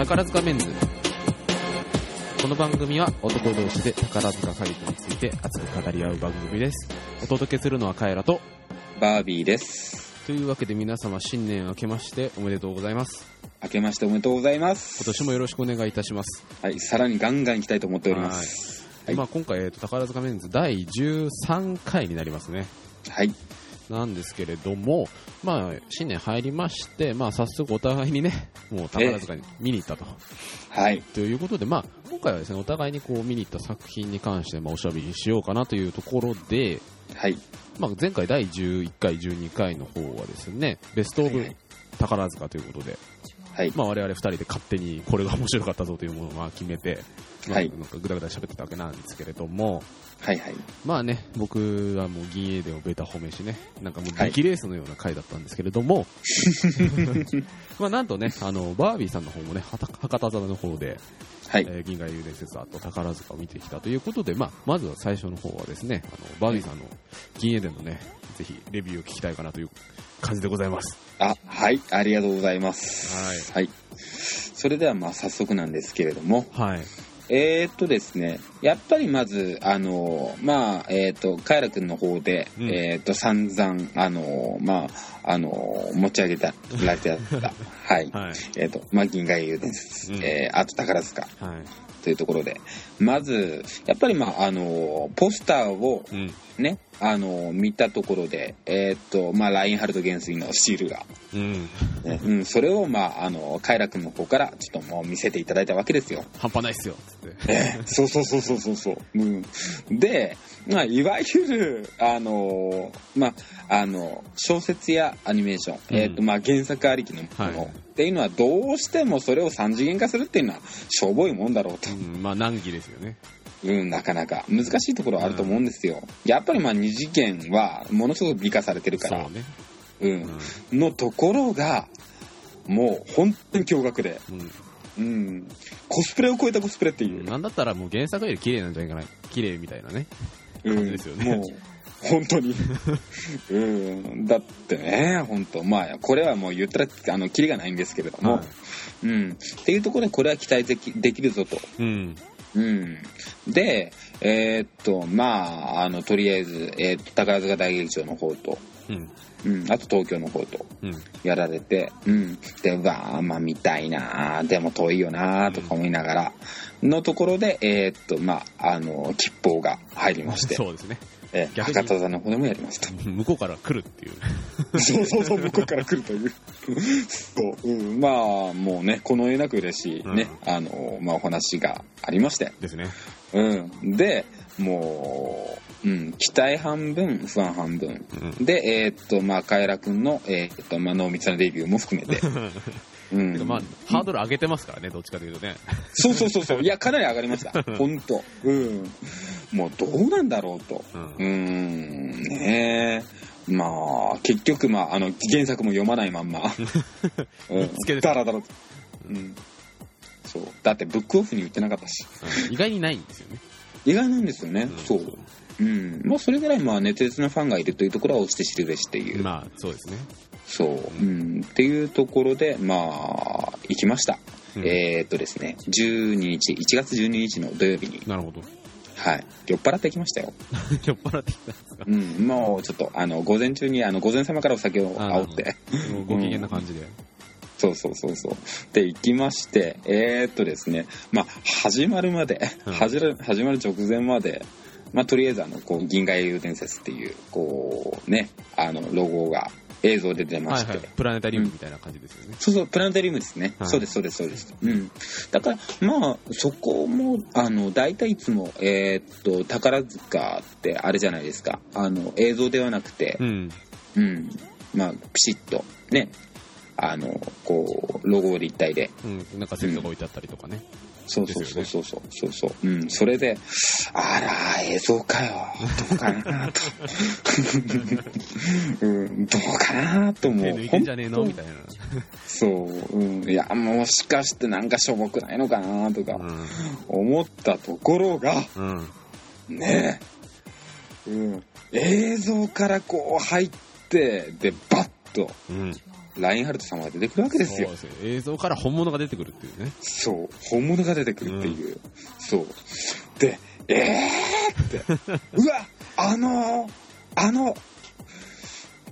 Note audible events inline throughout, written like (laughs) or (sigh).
宝塚メンズこの番組は男同士で宝塚歌劇について熱く語り合う番組ですお届けするのはカエラとバービーです。というわけで皆様新年明けましておめでとうございます明けましておめでとうございま今す。年もよろしくお願いいたしますはい、さらにガンガン行きたいと思っております。はいまあ、今回、えーと宝塚メンズ第13回になりますねはい。なんですけれども、まあ、新年入りまして、まあ、早速お互いにね (laughs) もう宝塚に見に行ったとはい。ということで、まあ、今回はですねお互いにこう見に行った作品に関して、まあ、おしゃべりしようかなというところで、はい。まあ、前回第11回、12回の方はですねベスト・オブはいはい宝塚ということで、はい。まあ、我々2人で勝手にこれが面白かったぞというものをまあ決めて、まあはいなんかぐだぐだ喋ってたわけなんですけれども、はい。はい。まあね、僕はもう銀英伝をベタ褒めしね、なんかもうはい力レースのような回だったんですけれども、(laughs) まあなんとね、あの、バービーさんの方もね、博多座の方で、はい。えー銀河遊伝説あと宝塚を見てきたということで、まあ、まずは最初の方はですね、あの、バービーさんの銀英伝のね、ぜひレビューを聞きたいかなという感じでございます。あ、はい。ありがとうございます。はい。それでは、まあ、早速なんですけれども、はい。えー、っとですね、やっぱりまず、あの、まあ、えーっと、カエラ君の方で、うんえーっと、散々、あの、まあ、あの、持ち上げた、られてた、(laughs) はい。はい。えーっと、まあ、銀河英雄です。うんえーあと宝塚。はい。というところで、まず、やっぱりまあ、あの、ポスターをうん。ね、あの、見たところで、えーっと、まあ、ラインハルト元帥のシールが、うん。ねうん、それをまあ、あの、カイラ君の方からちょっともう見せていただいたわけですよ。半端ないっすよ。つって。ええそうそうそうそうそうそう。うん、で、まあ、いわゆる、あの、まあ、あの、小説やアニメーション、うんえーっと、まあ、原作ありきのもの、はいっていうのはどうしてもそれを三次元化するっていうのはしょぼいもんだろうと。うん、まあ難儀ですよね。うん、なかなか難しいところはあると思うんですよ。やっぱりまあ二次元はものすごく美化されてるからそう、ね。う、うんのところが、もう本当に驚愕で、ん。うん、コスプレを超えたコスプレっていううん。、なんだったらもう原作より綺麗なんじゃないかな。綺麗みたいなね。うんですよねもう、本当に。(laughs) うん、だってね、本当まあ、これはもう言ったら、あの、キリがないんですけれども、はいうん、っていうところでこれは期待できできるぞと。うん。うん。で、えーっと、まあ、あの、とりあえず、えーっと、宝塚大劇場の方と、うん。うん、あと東京の方とうん。やられて、うん。で、わあ、まあ見たいなあでも遠いよなあとか思いながら、のところで、えーっと、まあ、あの、吉報が入りまして、(laughs) そうですね。えー逆に博多座の方でもやりますと。向こうから来るっていう。(laughs) そうそうそう、向こうから来るという。そう、うん、まあ、もうね、この上なく嬉しいね、あの、まあ、お話がありまして、ですね。うん。で、もう、うん、期待半分、不安半分。うん。で、えーっと、まあ、カエラくんの、えーっと、まあ、濃密なデビューも含めて。(laughs) うんまあ、ハードル上げてますからね、どっちかというとね。そうそうそうそう。いや、かなり上がりました。本当うん。もう、どうなんだろうと。うんねえ。まあ、結局、まあ、あの、原作も読まないまんま。(laughs) うんつけてだらだらと。うん。そう。だって、ブックオフに売ってなかったし。うん意外にないんですよね。意外なんですよね。うんそう。うん。まあ、それぐらい、まあ、熱烈なファンがいるというところは押して知るべしっていう。まあ、そうですね。そう。うん。っていうところで、まあ、行きました。うんえーっとですね、12日、1月12日の土曜日に、なるほど。はい。酔っ払ってきましたよ。(laughs) 酔っ払ってきたんですか？うん。もう、ちょっと、あの、午前中に、あの、午前様からお酒をあ煽って。もうご機嫌な感じで。そうそうそうそう。で、行きまして、えー、っとですね、まあ、始まるまで、うん始まる始まる直前まで、まあ、とりあえず、あの、こう、銀河英雄伝説っていう、こう、ね、あの、ロゴが映像で出まして、はいはい。プラネタリウムみたいな感じですよね。そうそう、プラネタリウムですね。はいそうです、そうです、そうです。うん。だから、まあ、そこも、あの、大体いつも、えーっと、宝塚ってあれじゃないですか。あの、映像ではなくて、うん。うん。まあ、ピシッと、ね、あの、こう、ロゴで一体で。うん。なんかセットが置いてあったりとかね。そうそうそうそうそう、そうそう。うん。それで、あら、映像かよ。どうかなと。(laughs) うん、どうかなと思う。手抜いじゃねえの？みたいな。そう、うん。いや、もしかしてなんかしょぼくないのかなとか思ったところが、うん。うん。ねえ、うん。映像からこう入って、で、バッと、うん。ラインハルト様が出てくるわけですよそう。ですよ映像から本物が出てくるっていうね。そう、本物が出てくるっていう。そう。で、えーって、(laughs) うわ、あのーあの、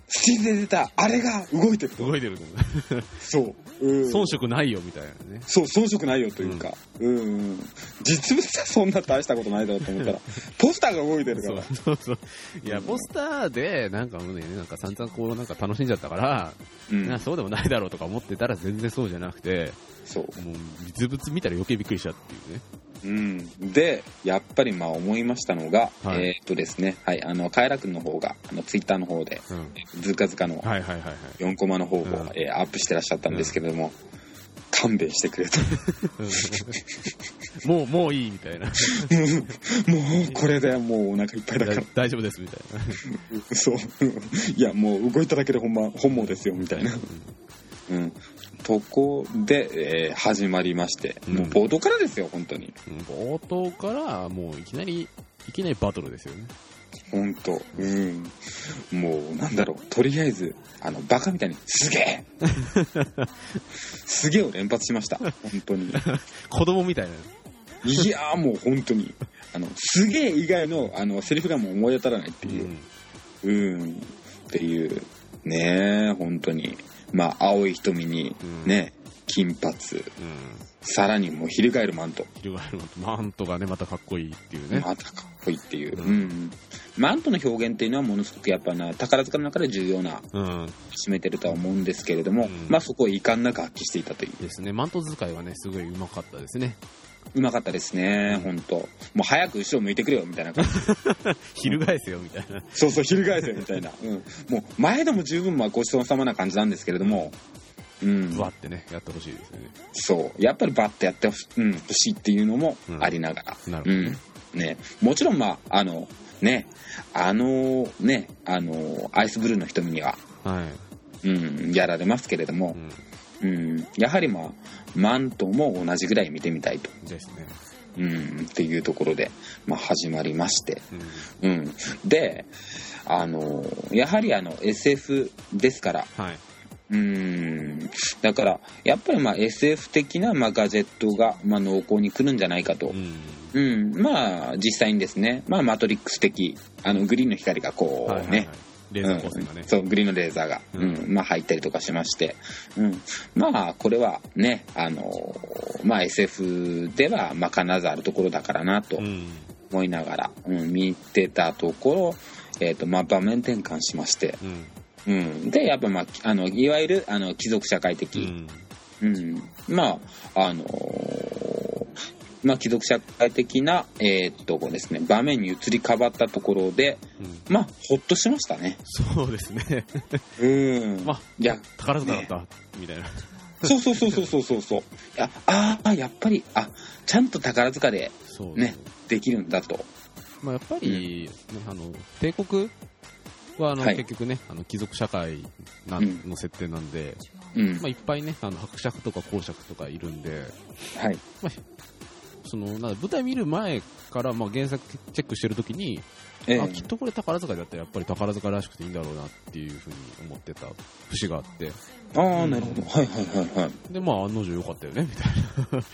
スチールで出た、あれが動いてると。動いてるのそう。うん遜色ないよみたいなね。そう、遜色ないよというか、うん、うん、実物はそんな大したことないだろうと思ったら、ポスターが動いてるかそうら。そうそう。いや、ポスターで、なんかもうね、なんか散々こう、なんか楽しんじゃったから、うんなそうでもないだろうとか思ってたら全然そうじゃなくて、そう。もう実物見たら余計びっくりしたっていうね。うん、で、やっぱりまあ思いましたのが、はいえーっとですね、はい、あの、カエラ君の方が、あの、ツイッターの方で、うん。ズカズカのはいはいはいはい。4コマの方を、うんえーアップしてらっしゃったんですけれども、勘弁してくれと。うんもう、もういいみたいな。(laughs) もう、これでもうお腹いっぱいだからだ。大丈夫ですみたいな。そう。いや、もう動いただけで本番、本望ですよ、みたいな。うん。とこで、えー始まりまして、うんもう冒頭からですよ、本当に。うん冒頭から、もういきなり、いきなりバトルですよね。本当うん。もう、なんだろう、とりあえず、あの、バカみたいに、すげえ (laughs) すげえを連発しました、本当に。(laughs) 子供みたいな。いやーもう本当に、あの、すげえ以外の、あの、セリフがもう思い当たらないっていう。うん、っていう、ねえ、本当に。まあ、青い瞳に、ね、金髪、うん。さらにもう翻るマント。翻るマントがね、またかっこいいっていうね。またかっこいいっていう。ううんん。マントの表現っていうのはものすごくやっぱな、宝塚の中で重要な、うん。占めてるとは思うんですけれども、うんまあそこを遺憾なく発揮していたという。ですね。マント使いはね、すごい上手かったですね。うまかったですね、本当もう早く後ろ向いてくれよ、みたいな感じ。(laughs) 翻せよみたいな。そうそう、翻せよ、みたいな。うん。もう、前でも十分まあごちそうさまな感じなんですけれども、うん。ぶわってね、やってほしいですよね。そう。やっぱりバッとやってほし,、うん、欲しいっていうのもありながら。なるほどね。うん。ね。もちろん、まあ、あの、ね、あの、ね、あの、アイスブルーの瞳には、はい。うん、やられますけれどもう、ん。うん、やはりまあ、マントも同じぐらい見てみたいと、ですね。うん、っていうところで、まあ、始まりまして、うん。うん。で、あの、やはりあの、SF ですから、はい。うん、だから、やっぱりまあ SF 的なまあガジェットがまあ濃厚に来るんじゃないかとう。ん。うん、まあ実際にですね、まあマトリックス的、あのグリーンの光がこうはいはいはいね、。レーザー光線がね。うん。そう、グリーンのレーザーが、ううん。ん、まあ入ったりとかしまして、うん、まあこれはね、あの、まあ SF ではまあ必ずあるところだからなとうん。思いながら、うん、見てたところ、えっ、と、まあ場面転換しまして、うん。うん、で、やっぱまあ、あの、いわゆる、あの、貴族社会う的、ん。うん、まあ、あのーまあ、貴族社会的な、えーっと、ですね、場面に移り変わったところで、うん。まあ、ほっとしましたね。そうですね。うん。まあいや、宝塚だった、みたいな。そうそうそうそうそうそうああ、やっぱり、あ、ちゃんと宝塚でそうねできるんだと。まあ、やっぱり、ね、あの、帝国は、あの、はい結局ね、あの、貴族社会なうんの設定なんで、うんまあ、。いっぱいね、あの、伯爵とか公爵とかいるんで、はい。まあ、その、なんだ舞台見る前から、まあ、原作チェックしてるときに、ええあ、きっとこれ宝塚だったらやっぱり宝塚らしくていいんだろうなっていうふうに思ってた節があって、ああ、なるほど。はいはいはいはい。で、まあ、案の定良かったよね、みたいな。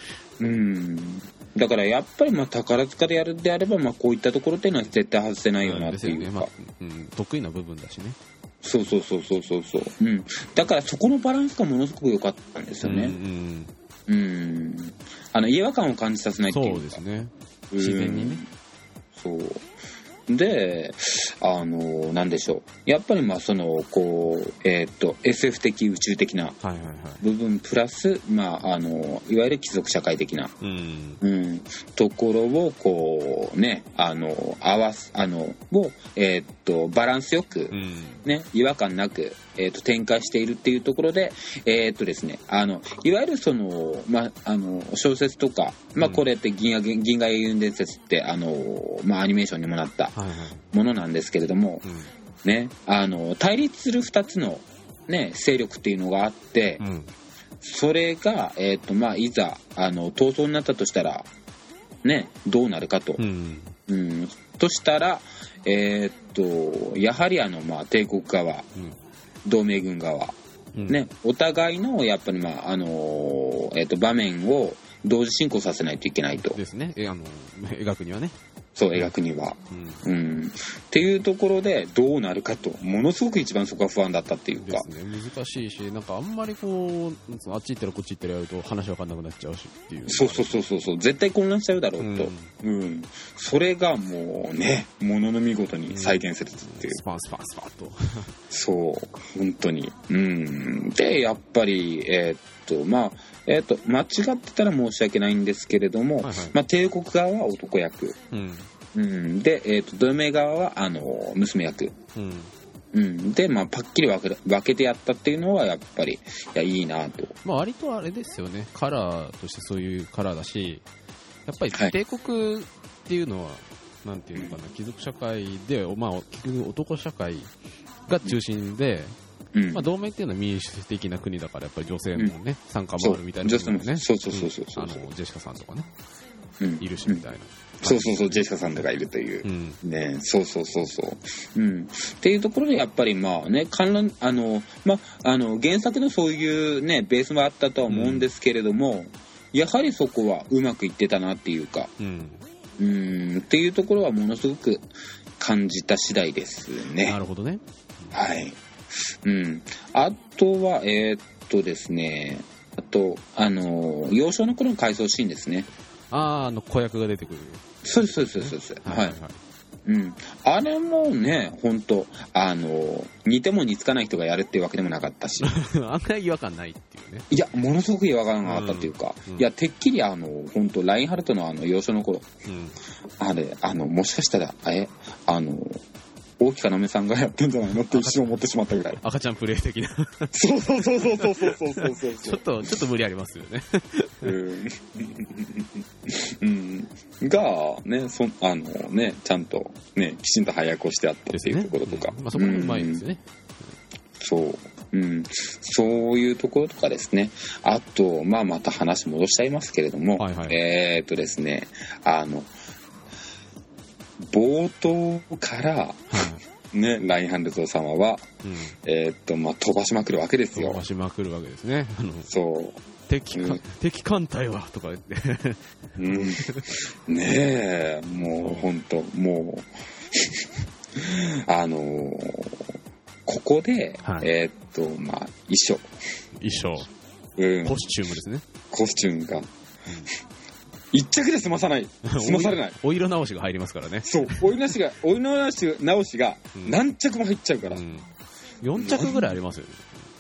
うん。だからやっぱりまあ宝塚でやるんであれば、まあこういったところっていうのは絶対外せないよなっていうか。ですよね。まあ、うん、得意な部分だしね。そうそうそうそうそうそう。うん。だからそこのバランスがものすごく良かったんですようんね。うん。あの、違和感を感じさせないっていうか。そうですね。うん自然にね。そう。で、あの、なんでしょう。やっぱりまあその、こう、えーっと、SF 的宇宙的な。部分プラス、まあ、あの、いわゆる貴族社会的なうん。うん、ところをこうねあの合わすあのをえーっとバランスよくうん。ね違和感なくえーっと展開しているっていうところでえーっとですねあのいわゆるそのまあの小説とかまあうんこれって銀河銀河英雄伝説ってあのまあアニメーションにもなったはいはい。ものなんですけれどもうん。ねあの対立する2つのね勢力っていうのがあってうん。それが、えーとまあ、いざあの闘争になったとしたら、ね、どうなるかと、うん。うんとしたら、えーっとやはりあの、まあ、帝国側うん。同盟軍側うんね、お互いの、やっぱり、まあ、あのーえっ、と、場面を同時進行させないといけないと。ですね。えあの、(laughs) 描くにはね。そう、描くには。うん。うん。っていうところで、どうなるかと、ものすごく一番そこが不安だったっていうか。ですね。難しいし、なんかあんまりこう、あっち行ったらこっち行ったらやると話わかんなくなっちゃうしっていう。そうそうそうそうそう、絶対混乱しちゃうだろうと。うん。それがもうね、ものの見事に再現されてっていう。スパンスパンスパンと。そう、本当に。うん。で、やっぱり、えーっと、まあ、えーっと、間違ってたら申し訳ないんですけれども、はいはいまあ、帝国側は男役。うん。うん。で、えーっと、ドメ側は、あの、娘役。うん。うん。で、まあ、パッキリ分け分けてやったっていうのは、やっぱり、いや、いいなと。まあ割とあれですよね。カラーとしてそういうカラーだし、やっぱりはい帝国っていうのは、なんていうのかな、貴族社会で、まあ結局男社会が中心で、うん。まあ、同盟っていうのは民主的な国だから、やっぱり女性もね、参加もあるみたいなね。そうそうそうそうそううんあの、ジェシカさんとかね、うんいるしみたいな。そうそうそう、ジェシカさんとかいるというう。ん。ねそうそうそうそう。うん。っていうところで、やっぱりまあね、観覧、あの、まあ、あの、原作のそういうね、ベースもあったとは思うんですけれども、やはりそこはうまくいってたなっていうか、うん。うん、っていうところはものすごく感じた次第ですね。なるほどね。はい。うん。あとは、えーっとですね、あと、あの、幼少の頃の回想シーンですね。あー、あの、子役が出てくる。そうです、そうです、そうです。はい。うん。あれもね、本当あの、似ても似つかない人がやるっていうわけでもなかったし、(laughs) 案外違和感ないっていうね。いや、ものすごく違和感があったっていうか、うんうんいや、てっきりあの、本当ラインハルトのあの、幼少の頃、うん。あれ、あの、もしかしたら、え、あの、大木かなめさんがやってんじゃないのって一瞬思ってしまったぐらい。赤ちゃんプレイ的な。そうそうそうそうそうそうそうそうそうちょっと、ちょっと無理ありますよね。うんうん、が、ね、そあのね、ちゃんとね、きちんと配役をしてあったっていうところとか。うんまあそこもうまいですよね。そう。うん。そういうところとかですね。あと、まあまた話戻しちゃいますけれども、はいはいえーっとですね、あの、冒頭から、ね、ラインハンルト様は、うん。えーっと、まあ飛ばしまくるわけです飛よ。ばしまくるわけですね。あの、そう。敵か、うん敵艦隊はとか言って。うんねえ、もう本当もう、(laughs) あのーここで、はいえーっと、まあ、衣装、衣装、うん、コスチュームですね。コスチュームが、一着で済まさない、(laughs) 済まされない。お色直しが入りますからね。そう、おいなしが、(laughs) おい直し直しがうん何着も入っちゃうから、うん。4着ぐらいありますよね。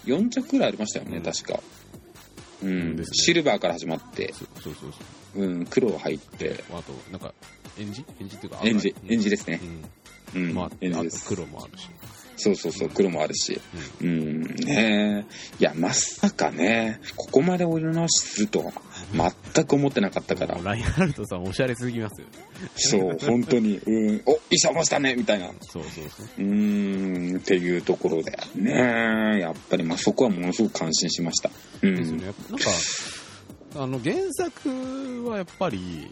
4着ぐらいありましたよね、うん確か。うん、ねシルバーから始まって、そうそうそうそう。うん、黒入って、あと、なんか、エンジ？エンジっていうか、エンジ、エンジでですね。う。うんん、まあ、エンジです。黒もあるし。そうそうそう、黒もあるし。うん、ねえ。いや、まさかね、ここまでお色直しするとは、全く思ってなかったから。ラインハルトさんおしゃれすぎますよ。そう、本当に、うん、お、医者もしたねみたいな。そうそうそう。うーん、っていうところで。ねえ、やっぱり、まあ、そこはものすごく感心しました。うん。ですよね。やっぱなんか、あの、原作はやっぱり、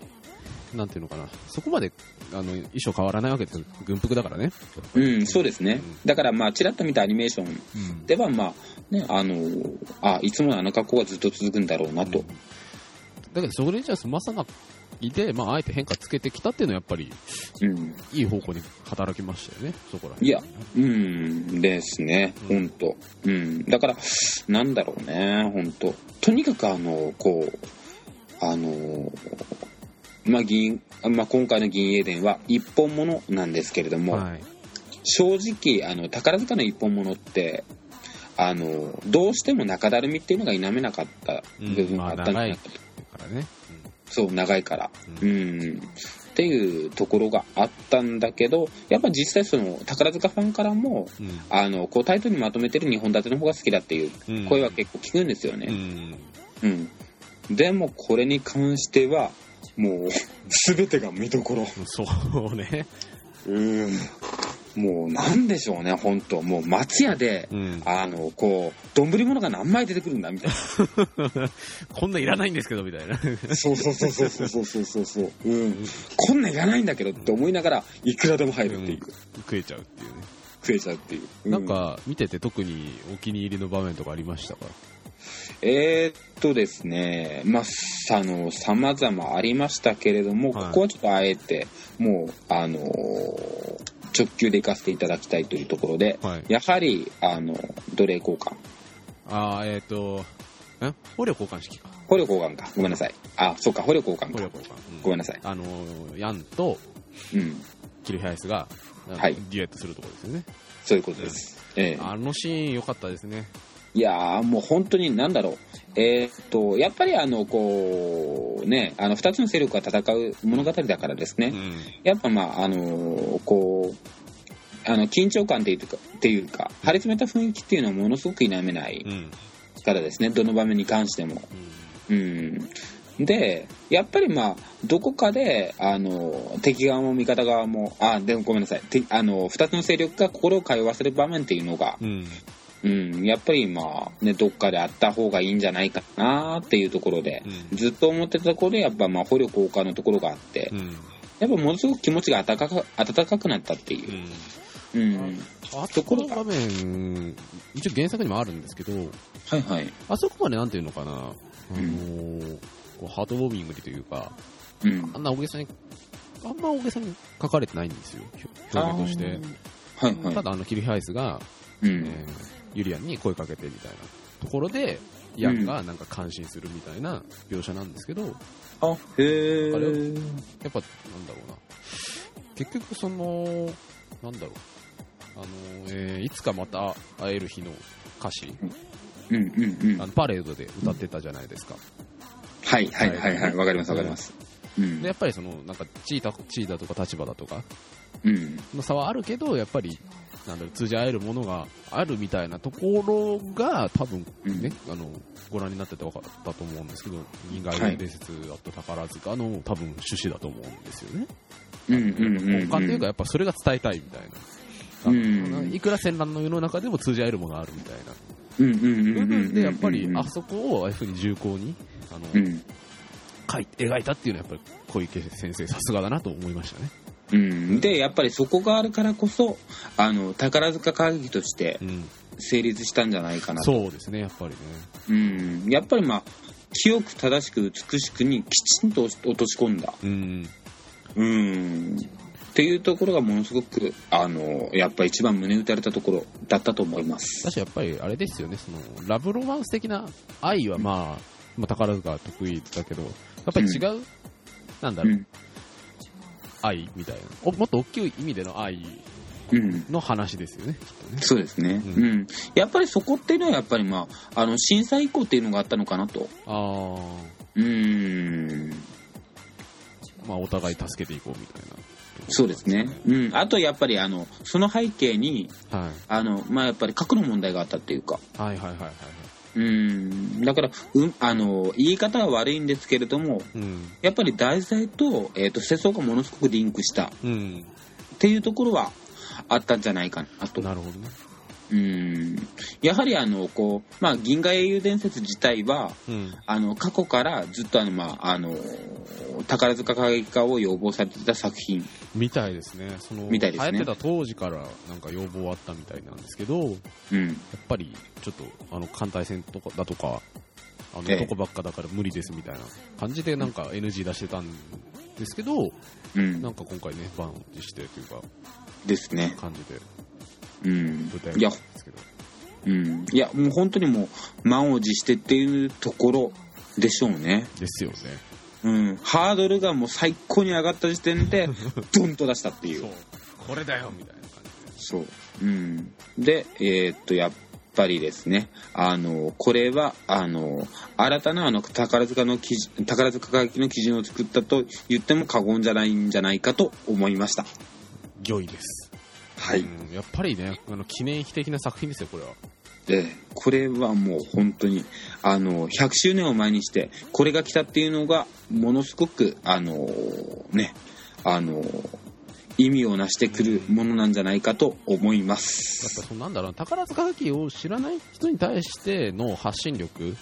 なんていうのかな、そこまで、あの、衣装変わらないわけですよ。軍服だからね。うん、そうですね。だから、まあ、ちらっと見たアニメーションうん。では、まあ、ね、あの、あ、いつものあの格好がずっと続くんだろうなと。だけど、それじゃ済まさないで、まあ、あえて変化つけてきたっていうのはやっぱり、うん。いい方向に働きましたよね、そこら辺。いや、うん、ですね、うん本当うん。だから、なんだろうね、本当とにかく、あの、こう、あの、まあ、銀、まあ、今回の銀英伝は一本物なんですけれども、はい。正直、あの、宝塚の一本物って、あの、どうしても中だるみっていうのが否めなかった部分があったんじゃないかと。だからね。そう、長いから。ううんん。っていうところがあったんだけど、やっぱ実際その、宝塚ファンからも、うんあの、こうタイトルにまとめてる2本立ての方が好きだっていううん声は結構聞くんですようね。ん。うん。でもこれに関しては、もう、(laughs) すべてが見どころ。そうね。うん。もう、なんでしょうね、本当もう、松屋で、うん。あの、こう、丼物が何枚出てくるんだ、みたい (laughs) こんないらないんですけど、みたいな。な。そうそうそうそうそうそうそうそう。うん。こんなんいらないんだけどって思いながら、いくらでも入るっていう。食えちゃうっていうね。食えちゃうっていう。うなん、か見てて特にお気に入りの場面とかありましたか？えー、っとですね、まあ、あの、様々ありましたけれども、はいここはちょっとあえて、もう、あのー直球で行かせていただきたいというところで、はいやはり、あの、奴隷交換。ああえっ、とん捕虜交換式か捕虜交換か。ごめんなさい。あ、そうか、捕虜交換か。捕虜交換、うんごめんなさい。あのーヤンとうん。キルヒャイスが、はいデュエットするところですよねそういうことです。ええあのシーン良かったですねいやーもう本当になんだろう。えーっと、やっぱりあの、こう、ね、あの、二つの勢力が戦う物語だからですね。うんやっぱまあ、あのーこう、あの、緊張感っていうか、っていうか、張り詰めた雰囲気っていうのはものすごく否めないうんからですね、どの場面に関しても。うん。で、やっぱりまあ、どこかで、あの、敵側も味方側も、あ、でもごめんなさい。てあの、二つの勢力が心を通わせる場面っていうのが、うんうん、やっぱりまあ、ね、どっかであった方がいいんじゃないかなっていうところで、うんずっと思ってたところで、やっぱまあ、捕虜交換のところがあって、うんやっぱものすごく気持ちが温かか温かくなったっていうう。うん。あそこの場面一応原作にもあるんですけどはいはい。あそこまでなんていうのかな、あのうーこうハートウォーミングにというかうんあ。んな大げさにあんま大げさに書かれてないんですよ表現として。はいはい。ただあのキルヒャイスが、えうん。ーユリアンに声かけてみたいなところでヤンがなんか感心するみたいな描写なんですけど、あ、へあれー。やっぱなんだろうな結局そのなんだろうあの、えーいつかまた会える日の歌詞うんうんうん。あのパレードで歌ってたじゃないですか、はいはいはいはい。わかりますわかります。うんで。やっぱりそのなんかチータチータとか立場だとかうん。の差はあるけどやっぱりなんだろう通じ合えるものがあるみたいなところが多分ね、あのご覧になってて分かったと思うんですけど銀河伝説あと宝塚の多分趣旨だと思うんですよね。うんうんうんうん。他っていうかやっぱそれが伝えたいみたいな。うんいくら戦乱の世の中でも通じ合えるものがあるみたいなうんうんうんうん部うん。分でやっぱりうんあそこをああいうふうに重厚にあの、うん。描い描いたっていうのはやっぱり小池先生さすがだなと思いましたね。うん。で、やっぱりそこがあるからこそ、あの、宝塚歌劇としてうん、成立したんじゃないかなと。そうですねやっぱりね。うん。やっぱりまあ、清く正しく美しくにきちんと落とし込んだ。うんうん。っていうところがものすごく、あの、やっぱ一番胸打たれたところだったと思います。私やっぱりあれですよねそのラブロマンス的な愛はまあ、まあ、宝塚は得意だけどやっぱり違う、なんだろう、うん。愛みたいなおもっと大きい意味での愛うん。の話ですよねきっとねそうですね。ううんん。やっぱりそこっていうのはやっぱりまあ、あの、震災以降っていうのがあったのかなと。あうん。あまあお互い助けていこうみたいなそうですね。うん。あとやっぱりあの、その背景に、はいあの、まあ、やっぱり核の問題があったっていうか。はいはいはいはいはいうん。だから、うん、あの、言い方は悪いんですけれども、うんやっぱり題材と、えっ、と、世相がものすごくリンクしたっうんていうところはあったんじゃないかなと。なるほどねうん。やはりあの、こう、まあ、銀河英雄伝説自体は、うんあの、過去からずっとあの、まあ、あの、宝塚歌劇家を要望されてた作品。みたいですねそのみたいですね流行ってた当時からなんか要望あったみたいなんですけどやっうん。ぱりちょっとあの艦隊戦とかだとかあのええ男ばっかだから無理ですみたいな感じでなんか NG 出してたんですけどうんな。んか今回ねバンジしてというかですね。感じでうん舞台。いやに、ですけどうん。いや、もう本当にもう、満を持してっていうところでしょうね。ですよねうん。ハードルがもう最高に上がった時点で、(laughs) ドンと出したっていう。これだよみたいな感じでそう。うん。で、えーっと、やっぱりですね、あの、これは、あの、新たなあの、宝塚の基準、宝塚歌劇の基準を作ったと言っても過言じゃないんじゃないかと思いました。良いです、はい。うん、やっぱりねあの記念碑的な作品ですよこれはで、これはもう本当に、あの、100周年を前にして、これが来たっていうのが、ものすごく、あの、ね、あの、意味をなしてくるものなんじゃないかと思いまやっす。ぱそのなんだろうな宝塚歌劇を知らない人に対しての発信力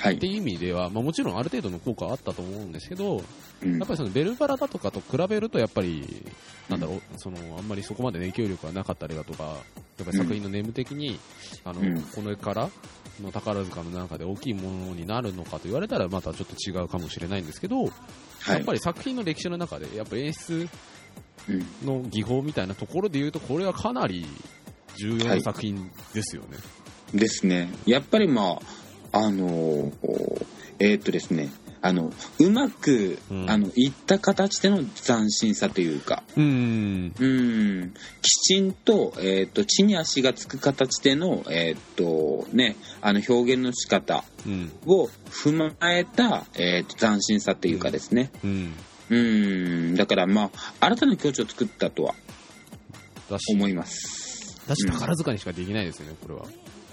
はい。っていう意味では、まあ、もちろんある程度の効果はあったと思うんですけど、うん。やっぱりそのベルバラだとかと比べると、やっぱり、なんだろう、そのあんまりそこまで影響力がなかったりだとか、やっぱり作品のネーム的に、あのうん。これからの宝塚の中で大きいものになるのかと言われたら、またちょっと違うかもしれないんですけど、はい。やっぱり作品の歴史の中で、やっぱ演出うんの技法みたいなところで言うと、これはかなり重要な作品ですよね。ですね。やっぱりまあ、あのーえーっとですね、あの、うまく、うんあの、いった形での斬新さというか、うん。うん、きちんと、えーっと、地に足がつく形での、えーっと、ね、あの、表現の仕方うん。を踏まえた、えーっと、斬新さというかですね。うん。うん、だからまあ、新たな境地を作ったとは思います。だしうん宝塚にしかできないですよね、これは。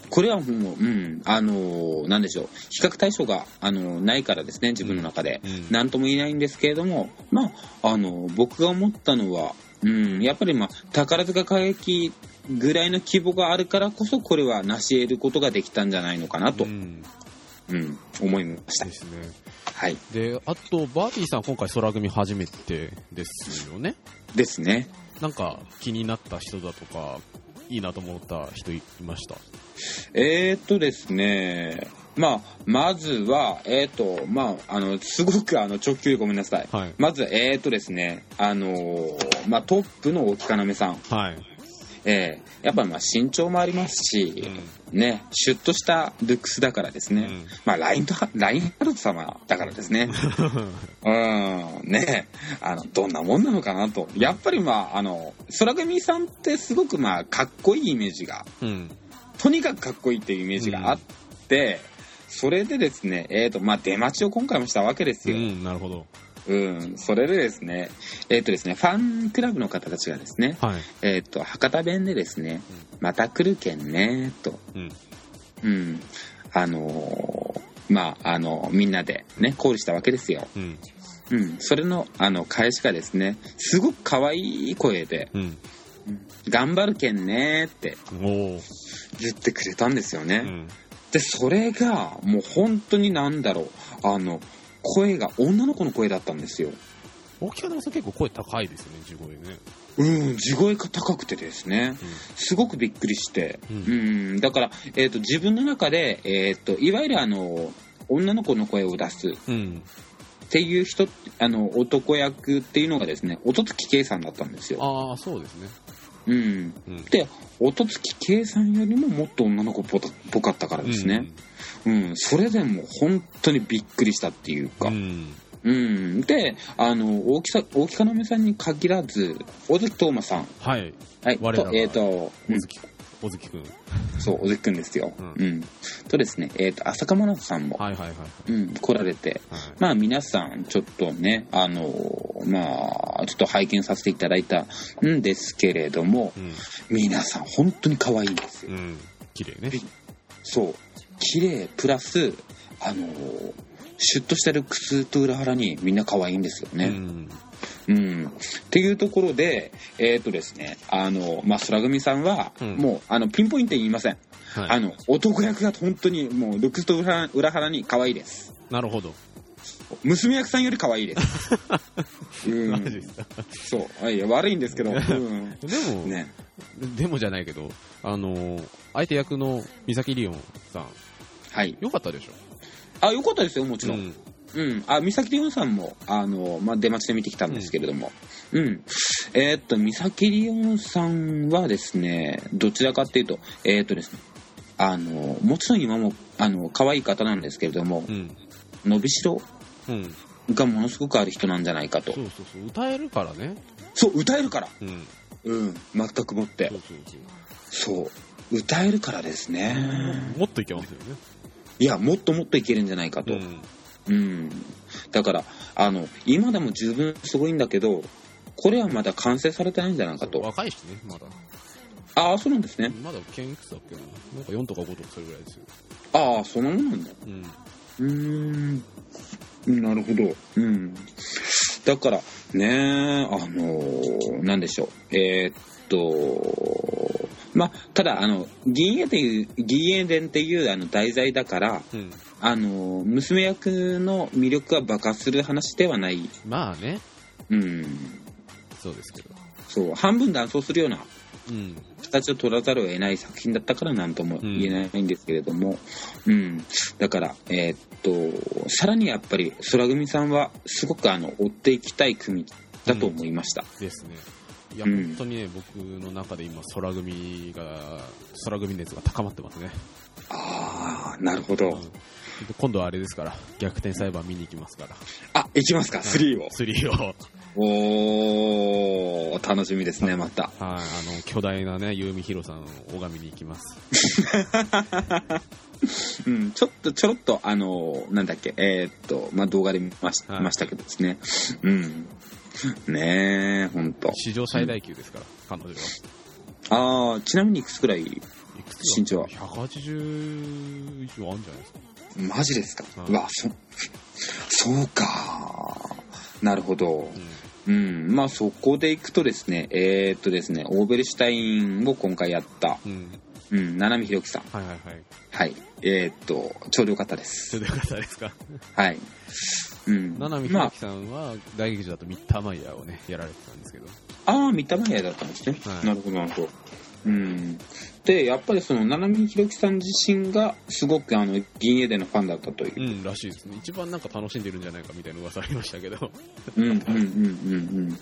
これはもう、うん、あのーなんでしょう、比較対象が、あのーないからですね、自分の中で。うんなんとも言えないんですけれども、まあ、あのー僕が思ったのは、うん、やっぱりまあ、宝塚歌劇ぐらいの規模があるからこそ、これは成し得ることができたんじゃないのかなと、ううん、ん。思いましたで。すね。はい。で、あと、バービーさん今回空組初めてですよね。ですね。なんか気になった人だとか、いいなと思った人いました？えー、っとですね、まあ、まずは、えー、っと、まあ、あの、すごくあの直球でごめんなさい。はい。まず、えー、っとですね、あのーまあ、トップの大木要さん。はい。えーやっぱまあ身長もありますし、ね、シュッとしたルックスだからですね。うんまあ、ラインラインハルト様だからですね。(laughs) うん、ね、あの、どんなもんなのかなと。やっぱりまあ、あの、空組さんってすごくまあ、かっこいいイメージが、うん。とにかくかっこいいっていうイメージがあって、それでですね、えっ、と、まあ、出待ちを今回もしたわけですよ。うん、なるほど。うん、それでですね、えっ、とですね、ファンクラブの方たちがですね、はい。えっ、と、博多弁でですね、また来るけんね、と。うん。うん。あのーまあ、あの、みんなでね、コールしたわけですよ。うん。うん。それの、あの、返しがですね、すごく可愛い声で、うん。頑張るけんねって。言ってくれたんですよね。うん。で、それが、もう本当になんだろう、あの、声が女の子の声だったんですよ。大木かなさん結構声高いですよね、地声ね。うん、地声が高くてですね、すごくびっくりして、ううんん、だから、えっ、と、自分の中で、えっ、と、いわゆるあの、女の子の声を出すっうん。ていう人、あの、男役っていうのがですね、音月圭さんだったんですよ。ああ、そうですね。うん。うん。で、音月圭さんよりももっと女の子っぽかっぽかったからですね。うん、それでも本当にびっくりしたっていうか、うん。うん、で、あの、大きさ、大木要さんに限らず、尾関東馬さん、はい。はい、我らがとえっ、と、うん小月、小月くん。そう、尾関くんですよ。ううん。とですね、えっ、と、浅香真奈さんも、はいはいはい。うん、来られて、はい。まあ皆さん、ちょっとね、あの、まあ、ちょっと拝見させていただいたんですけれども、うん。皆さん本当に可愛いんですよ。うん。綺麗ね。そう。綺麗、プラス、あの、シュッとしたルックスと裏腹にみんな可愛いんですよね。うん。うん。っていうところで、えっ、とですね、あの、まあ、空組さんは、うんもう、あの、ピンポイントに言いません。はい。あの、男役が本当に、もう、ルックスと裏裏腹に可愛いです。なるほど。娘役さんより可愛いです。(laughs) うん。ですか？そう。はい、悪いんですけど、うん。でも、ね。でもじゃないけど、あのー相手役の三崎リオンさん、はい。よかったでしょ？あ、よかったですよ、もちろん。うんうん。あ、三崎りおんさんも、あの、まあ、出待ちで見てきたんですけれども。うん。えーっと、三崎りおんさんはですね、どちらかっていうと、えーっとですね、あの、もちろん今も、あの、可愛い方なんですけれどもう、ん。伸びしろうん。がものすごくある人なんじゃないかとそ。うそうそう。歌えるからね。そう、歌えるから。うん。うん。全くもって。そう。歌えるからですね。もっといけますよね。いや、もっともっといけるんじゃないかと。うん。うん。だから、あの、今でも十分すごいんだけど、これはまだ完成されてないんじゃないかと。若いしね、まだ。ああ、そうなんですね。まだ県いくつだっけな。なんか4とか5とかそれぐらいですよ。ああ、そんなもんなんだ。うん。うーん。なるほど。うん。だから、ねあのーなんでしょう。えーっと、まあ、ただ、あの、銀英っていう、銀英伝っていうあの題材だから、うん。あの娘役の魅力が爆発する話ではない。まあね。うん。そうですけど。そう半分断層するようなうん。形を取らざるを得ない作品だったから何とも言えないんですけれども、うん。だからえーっとさらにやっぱり空組さんはすごくあの追っていきたい組だと思いました、ですね。いや、うん。本当にね僕の中で今空組が空組熱が高まってますね、ああなるほど今度はあれですから逆転裁判見に行きますから。あ行きますか？3を。3を。おー楽しみですねまた。はい、あの巨大なね、ユーミヒロさんを拝みに行きます。(laughs) うん、ちょっとちょろっとあのなんだっけえーっとまあ動画で見まし,、はい。ましたけどですね。うん。ねえほんと。史上最大級ですから、彼女は。ああちなみにいくつくらい？身長は ?180 以上あるんじゃないですか。マジですか、はいうわそそうかなるほどうんうんまあそこでいくとですねえーっとですねオーベルシュタインを今回やった、うん。うん、七海ひろきさんはいはいはい。はいえーっとちょうどよかったですそれでよかったですか？はいうん七海ひまあろきさんは大劇場だとミッターマイヤーをね、やられてたんですけど。ああ、三田マヤだったんですね。はいなるほど、なるほど。うん。で、やっぱりその、七海ひろきさん自身が、すごくあの、銀英伝のファンだったというう。ん、らしいですね。一番なんか楽しんでるんじゃないかみたいな噂ありましたけど。うん、うん、うん、うん、うん。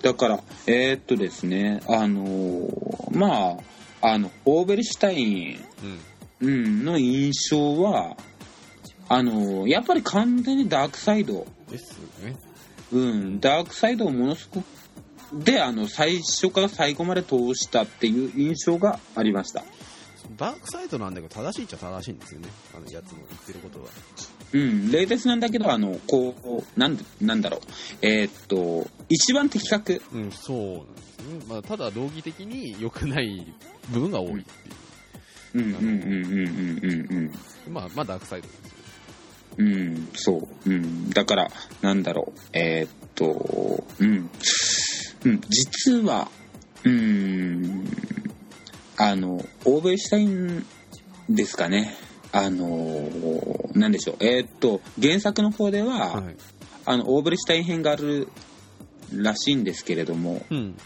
だから、えーっとですね、あのーまあ、あの、オーベルシュタイン、うん。うん、の印象は、あのーやっぱり完全にダークサイド、ですね。うん、ダークサイドをものすごく、で、あの、最初から最後まで通したっていう印象がありました。ダークサイドなんだけど正しいっちゃ正しいんですよね。あのやつの言ってることは。うん、冷徹なんだけど、あの、こう、なんで、なんだろう。えーっと、一番的確。うん、そうなんですね。まあ、ただ、道義的に良くない部分が多いっていう。うん、うん、うん、うん、うん、まあ、まあ、ダークサイドですよね。うん。うん、そう。うん。だから、なんだろう。えーっと、うん。うん、実は、うん、あの、オーベルシュタインですかね。あの、なんでしょう。えーっと、原作の方では、はい。あの、オーベルシュタイン編があるらしいんですけれども、うん。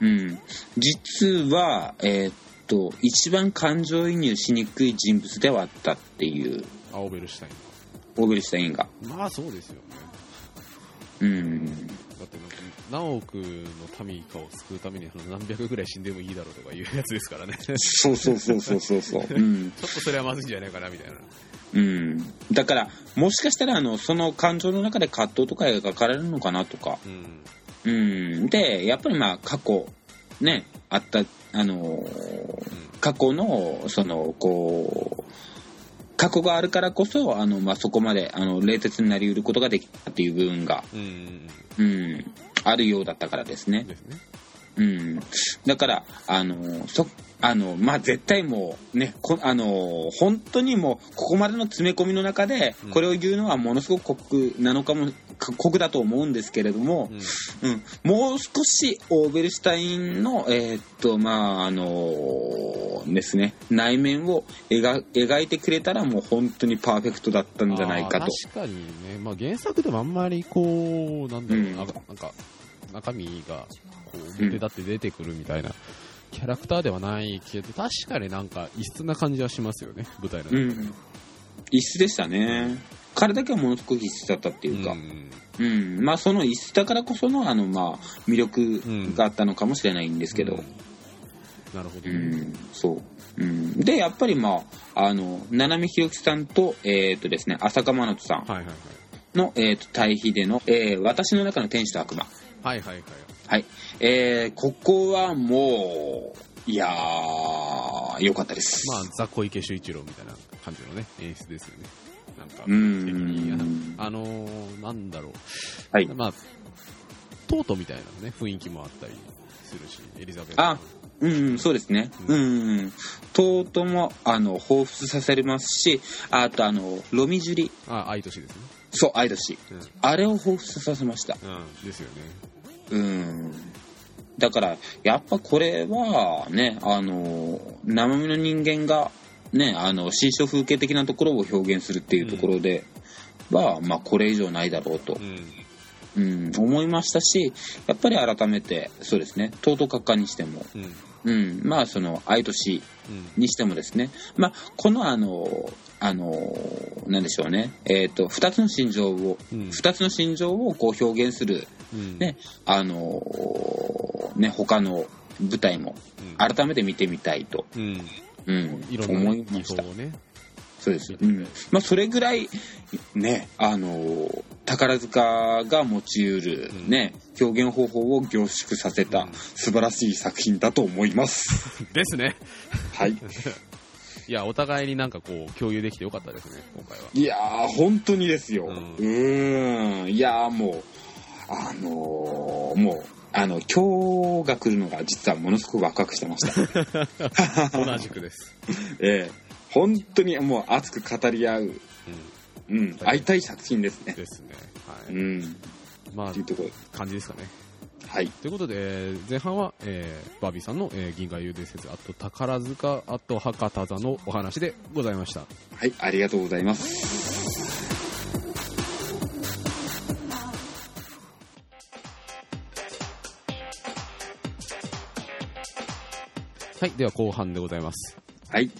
うん、実は、えーっと一番感情移入しにくい人物ではあったっていうアオベルシュタインオーベルシュタインが、が。まあ、そうですよね。うん、だって何億の民かを救うために何百ぐらい死んでもいいだろうとかいうやつですからね。ちょそうそうそうそうそうそう、(laughs) うんっとそれはまずいんじゃないかな、みたいな。うん、だからもしかしたらあのその感情の中で葛藤とか描かれるのかなとか、うん。うん、でやっぱりまあ過去ねあったあのー過去のそのこう過去があるからこそあの、まあ、そこまであの冷徹になりうることができたっていう部分が、うん。うん。うん、あるようだったからですね。ですね。うん、だから、あのそあのまあ、絶対もうねこあの本当にもうここまでの詰め込みの中でうんこれを言うのはものすごく酷なのかもか酷だと思うんですけれどもう、ん。うん、もう少しオーベルシュタインの、えーっとまああのですね内面を描描いてくれたらもう本当にパーフェクトだったんじゃないかと。確かにね、まあ、原作でもあんまりこう、なんだろう、うんなんか、なんか中身がこう表立って出てくるみたいなキャラクターではないけど、確かになんか異質な感じはしますよね、舞台の中で。うん、異質でしたね。彼だけはものすごく異質だったっていうか、んうん、まあその異質だからこそのあのまあ魅力があったのかもしれないんですけど、うん。なるほど。うね。ん、そう、うん、でやっぱりまああの七海ひろきさんとえっ、とですね浅香真奈さんはいはいはい。の、えー、と対比での、えー私の中の天使と悪魔」はいはいはい。はい、えーここはもういやー良かったです。まあ、ザ・小池秀一郎みたいな感じのね、演出ですよね。なんか、うん的にあのー、なんだろう。はいまあ、トートみたいなね、雰囲気もあったりするし、エリザベート。あうん、うん、そうですね。ううん。とうとも、あの、彷彿させますし、あと、あの、ロミジュリ、あ、愛としですね。そう、愛だし、うん。あれを彷彿させました。うん、ですよね。うん。だから、やっぱこれは、ね、あの、生身の人間が、ね、あの、新書風景的なところを表現するっていうところでは、まあ、これ以上ないだろうとう、ん。うん、思いましたし、やっぱり改めて、そうですね、東都閣下にしても、うん。うん、まあ、その、愛と死うん。にしてもですね、まあ、このあの、あの、なんでしょうね、えっ、と、二つの心情を、うん二つの心情をこう表現する、うん。ね、あの、ね、他の舞台もうん。改めて見てみたいと、うん。うん、いろんな思ね技いました法。をね。そうです。うん。まあ、それぐらい、ね、あの、宝塚が持ち得るうんね、表現方法を凝縮させたうん素晴らしい作品だと思います。(laughs) ですね。はい。(laughs) いや、お互いになんかこう、共有できてよかったですね、今回は。いやー、本当にですよ。ううんーん。いやー、もう、あのーもう、あの、今日が来るのが実はものすごくワクワクしてました。(laughs) 同じくです。(laughs) ええ本当にもう熱く語り合う、ううん、会いたい作品ですねん。。ですね。はうい。ん。まあという、ところ感じですかね。はい。ということで、えー前半は、えーバービーさんの、えー銀河遊伝説、あと宝塚、あと博多座のお話でございました。はい、ありがとうございます。はい、では後半でございます。はい。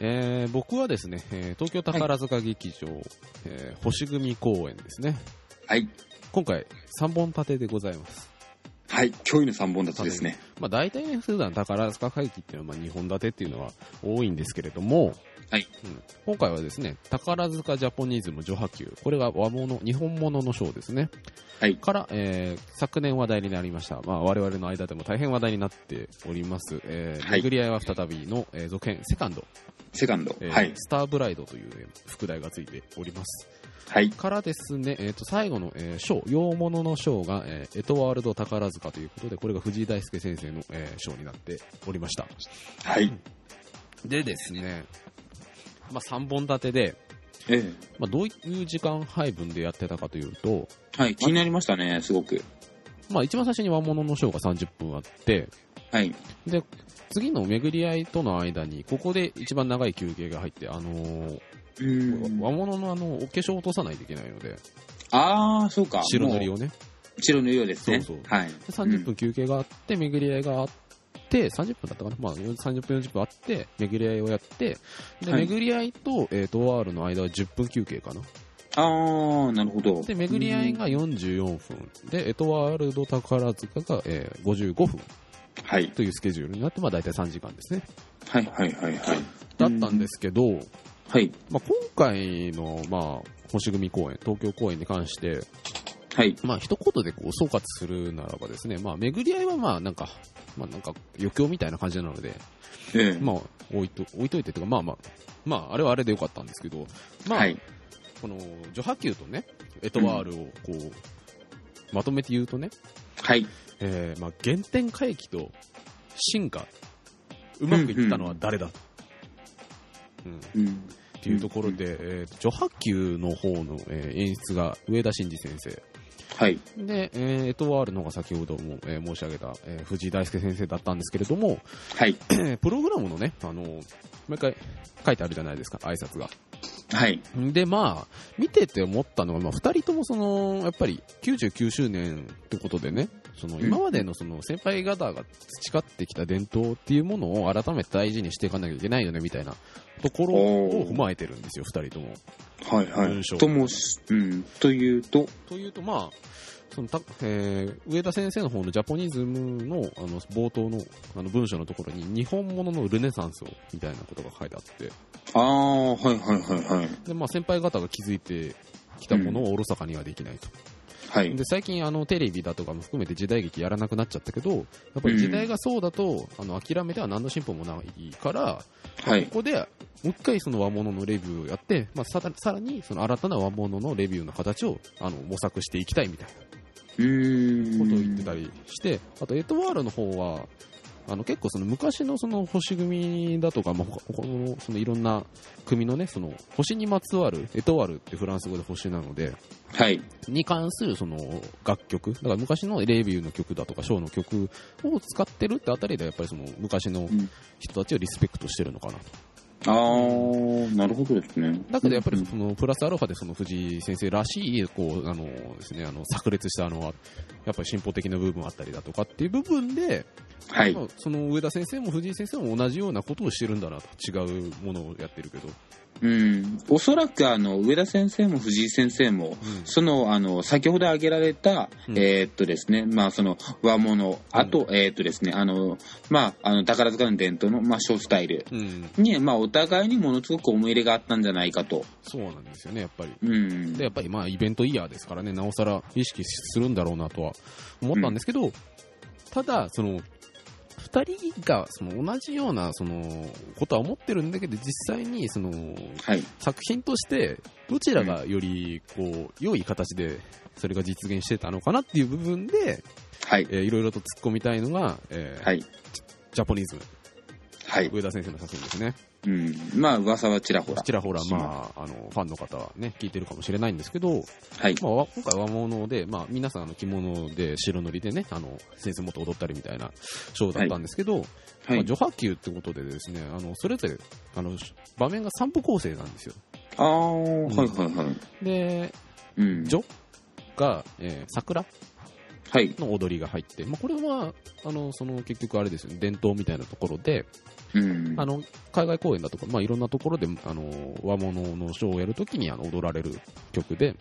えー僕はですね、えー東京宝塚劇場、えー星組公演ですね。はい。今回3本立てでございます。はい。驚異の3本立ちですね。まあ大体ね、普段宝塚会議っていうのはまあ2本立てっていうのは多いんですけれども、はいうん今回はですね、宝塚ジャポニズム女波級、これが和物、日本物のショーですね。はい。から、えー昨年話題になりました。まあ我々の間でも大変話題になっております。えーはい巡り合いは再びの、えー続編、セカンド、セカンド。えーはい。スターブライドという、えー副題がついております。はい。からですね、えー、と最後の、えー、洋物のショーが、えーエトワールド宝塚ということで、これが藤井大輔先生の、えーショーになっておりました。はい。でですね、まあ、3本立てで、ええ。まあ、どういう時間配分でやってたかというと、はい。気になりましたね、すごく。まあ、一番最初に和物のショーが30分あって、はい。で、次の巡り合いとの間に、ここで一番長い休憩が入って、あのー。和物のあの、お化粧を落とさないといけないので、あー、そうか。白塗りをね。白塗りをですね。そうそうはい。で30分休憩があって、巡り合いがあって、30分だったかな、まあ、30分、40分あって、巡り合いをやって、で、はい巡り合いと、えー、と OR の間は10分休憩かな。あー、なるほど。で、巡り合いが44分。で、エトワールド宝塚が、えー55分はい。というスケジュールになって、まあ、大体3時間ですね。はいはいはいはい。だったんですけど、はい。まあ、今回の、まあ、星組公演、東京公演に関して、はい。まあ、一言でこう総括するならばですね、まあ、巡り合いはまあ、なんか、まあ、なんか、余興みたいな感じなので、ええ。まあ、置いと、置いといてというか、まあまあ、まあ、あれはあれでよかったんですけど、まあ、はい。この、女波球とね、エトワールをこう、まとめて言うとね、はい。えー、まあ、原点回帰と進化、うまくいったのは誰だ、うんうん。っていうところで、えー、女波球の方の、えー演出が上田真二先生。はい。で、えーエトワールの方が先ほども、えー申し上げた、えー藤井大輔先生だったんですけれども、はい。(clears throat) プログラムのね、あの、毎回書いてあるじゃないですか、挨拶が。はい。で、まあ、見てて思ったのは、まあ、二人ともその、やっぱり99周年ってことでね、その、うん今までのその先輩方が培ってきた伝統っていうものを改めて大事にしていかなきゃいけないよね、みたいなところを踏まえてるんですよ、二人とも。はいはい。ともし、うん。というと、というと、まあ、そのたえー上田先生の方のジャポニズムのあの冒頭のあの文章のところに日本物のルネサンスをみたいなことが書いてあってああ、はいはいはいはい。で、まあ、先輩方が築いてきたものをおろそかにはできないと、はい。で最近あのテレビだとかも含めて時代劇やらなくなっちゃったけどやっぱり時代がそうだと、あの諦めては何の進歩もないから、はいこ。こでもう一回その和物のレビューをやって、まあ、さらさらにその新たな和物のレビューの形をあの模索していきたいみたいな。ことを言ってたりして、あとエトワールの方は、あの結構その昔のその星組だとか、まあ、他他のそのいろんな組のね、その星にまつわる、エトワールってフランス語で星なので、はい。に関するその楽曲、だから昔のレビューの曲だとかショーの曲を使ってるってあたりでやっぱりその昔のん人たちをリスペクトしてるのかなと。あー、なるほどですね。だけどやっぱりそのプラスアルファでその藤井先生らしいこうあのですねあの炸裂したあのやっぱり進歩的な部分あったりだとかっていう部分で、はいま。あその上田先生も藤井先生も同じようなことをしてるんだなと違うものをやってるけど、うん。おそらく、あの、上田先生も藤井先生も、うんその、あの、先ほど挙げられた、うんえーっとですね、まあ、その、和物、あと、えーっとですね、あの、まあ、あの、宝塚の伝統の、まあ、ショースタイルうん、に、まあ、お互いにものすごく思い入れがあったんじゃないかと。そうなんですよねやっぱり。うん。でやっぱりまあイベントイヤーですからね、なおさら意識するんだろうなとは思ったんですけど、ただ、その2人がその同じようなそのことは思ってるんだけど、実際にそのはい。作品として、どちらがよりこう良い形でそれが実現してたのかなっていう部分で、はい。えーいろいろと突っ込みたいのが、えーはい。ジャポニーズム、はい。上田先生の作品ですね。うん。まあ、噂はちらほら。ちらほら、まあ、あのファンの方はね、聞いてるかもしれないんですけど、はい。まあ、わ今回和物で、まあ、皆さんあの着物で白塗りでね、あの先生もっと踊ったりみたいなショーだったんですけど、はいまあ、。女波球ってことでですね、あのそれぞれあの場面が3部構成なんですよ。あー、はいはいはい。で、うん。女が、えー桜はい。の踊りが入って、まあ、これはあのその結局あれですよね、伝統みたいなところで、うん。あの海外公演だとか、まあ、いろんなところであの和物のショーをやるときにあの踊られる曲で、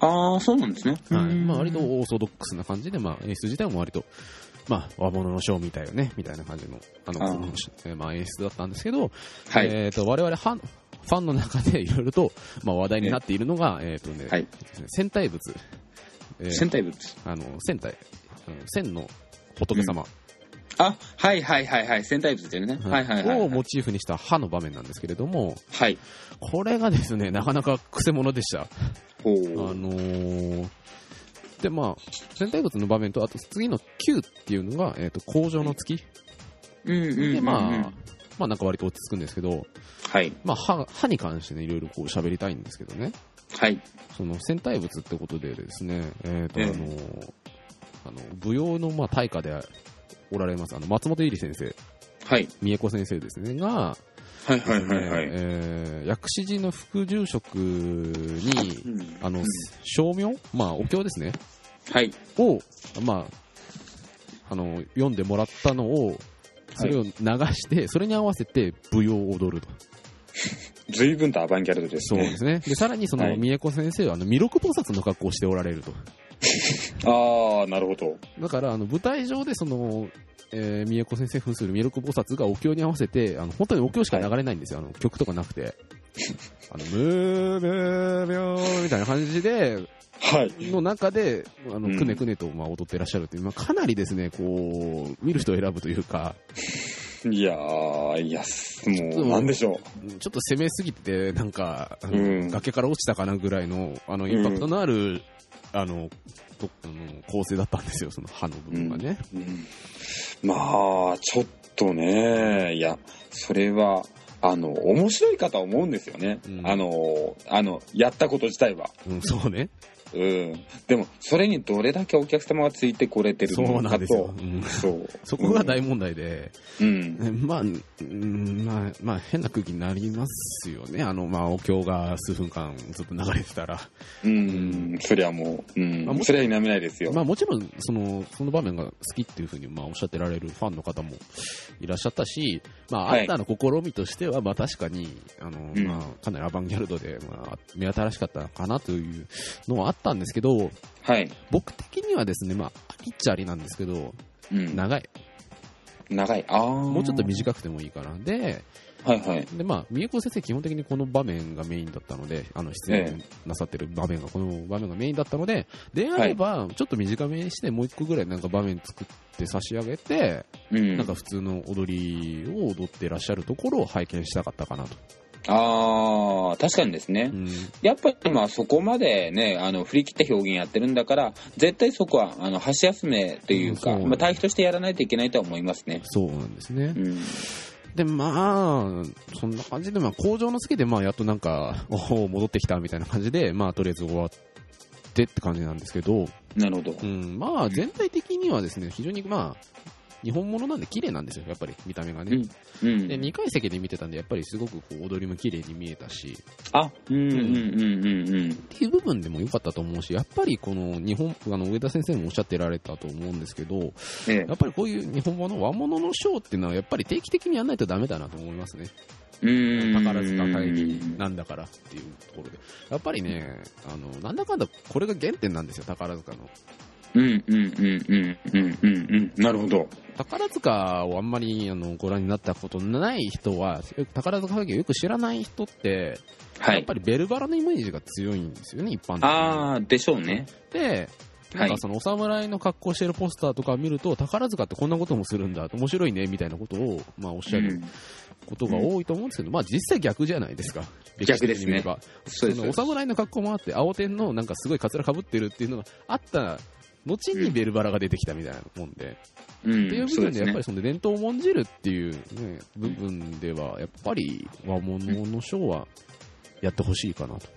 あー、そうなんですね。はい。まあ、割とうんオーソドックスな感じで、まあ、演出自体も割と、まあ、和物のショーみたいよね、みたいな感じの、あの、あー。えーまあ、演出だったんですけど、はい。えっ、と、我々ファン、ファンの中でいろいろと、まあ、話題になっているのが、えっ、とね、はい。戦隊物、えー戦隊物。あの、戦隊、あの戦の仏様、あ、はいはいはいはい。戦隊物ですよね。はいはいはい。をモチーフにした歯の場面なんですけれども、はい。これがですね、なかなか癖者でした。ほあう。のーで、まあ、戦隊物の場面と、あと次の Q っていうのが、えっ、と、工場の月。うんうんうんうん。で、まあ、まあなんか割と落ち着くんですけど、はい。まあ歯、歯に関してね、いろいろこう喋りたいんですけどね、はい。その戦隊物ってことでですね、えっ、と、ええあの、あの、舞踊のまあ大家でおられます、あの、松本百合先生、はい。三重子先生ですね、が、はいはいはいはい。えー薬師寺の副住職に、うんあの、称名まあ、お経ですね。はい。を、まあ、あの、読んでもらったのを、それを流して、それに合わせて舞踊を踊ると。随分とアバンギャルドですね。そうですね。で、さらにその、はい三重子先生は、あの、弥勒菩薩の格好をしておられると。(laughs) ああ、なるほど。だから、あの、舞台上でその、えー、三重子先生扮する弥勒菩薩がお経に合わせて、あの、本当にお経しか流れないんですよ。あの、曲とかなくて。(laughs) あの、ムームーミョーみたいな感じで、はい。の中で、あの、うんくねくねと、まあ、踊ってらっしゃるっていう、まあ、かなりですね、こう、見る人を選ぶというか、いやー、いや、もう、なんでしょちょっと攻めすぎて、なんか、うん崖から落ちたかなぐらいの、あの、インパクトのある、あの、とあの構成だったんですよ、その歯の部分がね。う。うん、まあ、ちょっとね、いや、それは、あの、面白いかとは思うんですよね。うんあの、あの、やったこと自体は。うん、そうね。うん。でも、それにどれだけお客様がついてこれてるそうのかなんですよと。。うんそう。そこが大問題で、うん。ねまあ、うんまあ、まあ、変な空気になりますよね。あの、まあ、お経が数分間ずっと流れてたら。うん。そりゃもう、うん。まあもそりゃ否めないですよ。まあもちろん、その、その場面が好きっていうふうに、まあおっしゃってられるファンの方もいらっしゃったし、まあはい新たな試みとしては、まあ確かに、あの、うんまあかなりアバンギャルドで、まあ目新しかったのかなというのはあったんですけど、はい。僕的にはですね、まあ、ありっちゃありなんですけど、うん。長い。長い。ああ。もうちょっと短くてもいいかな。で、はいはい。で、まあ、三重子先生基本的にこの場面がメインだったので、あの、出演なさってる場面が、この場面がメインだったので、であれば、ちょっと短めにして、もう一個ぐらいなんか場面作って差し上げて、うん。なんか普通の踊りを踊ってらっしゃるところを拝見したかったかなと。ああ、確かにですねう。ん。やっぱりまあそこまでね、あの、振り切った表現やってるんだから、絶対そこは、あの、箸休めというか、うんそうまあ対比としてやらないといけないとは思いますね。そうなんですねう。ん。で、まあ、そんな感じで、まあ、工場の月で、まあ、やっとなんか、おお、戻ってきたみたいな感じで、まあ、とりあえず終わってって感じなんですけど、なるほど。うん、まあ、全体的にはですね、非常にまあ、日本物なんで綺麗なんですよ、やっぱり見た目がね。うん。うん。で、2階席で見てたんで、やっぱりすごくこう踊りも綺麗に見えたし、あ、うんうんうんうんうん。っていう部分でも良かったと思うし、やっぱりこの日本、あの、上田先生もおっしゃってられたと思うんですけど、ええやっぱりこういう日本語の和物のショーっていうのは、やっぱり定期的にやらないとダメだなと思いますね。うん。宝塚会議なんだからっていうところで。やっぱりね、あの、なんだかんだ、これが原点なんですよ、宝塚の。うんうんうんうんうんうんうん。なるほど。宝塚をあんまりあのご覧になったことない人は、宝塚会議をよく知らない人って、はいやっぱ。りベルバラのイメージが強いんですよね、一般的に。あー、でしょうね。で、なんかそのお侍の格好してるポスターとか見ると、宝塚ってこんなこともするんだ、面白いね、みたいなことを、まあおっしゃることが多いと思うんですけど、まあ実際逆じゃないですか。逆ですねそのお侍の格好もあって、青天のなんかすごいカツラかぶってるっていうのがあった後にベルバラが出てきたみたいなもんで、うん。っていう部分でやっぱり。その伝統を重んじるっていう、ね、部分では、やっぱり和物のショーはやってほしいかなと。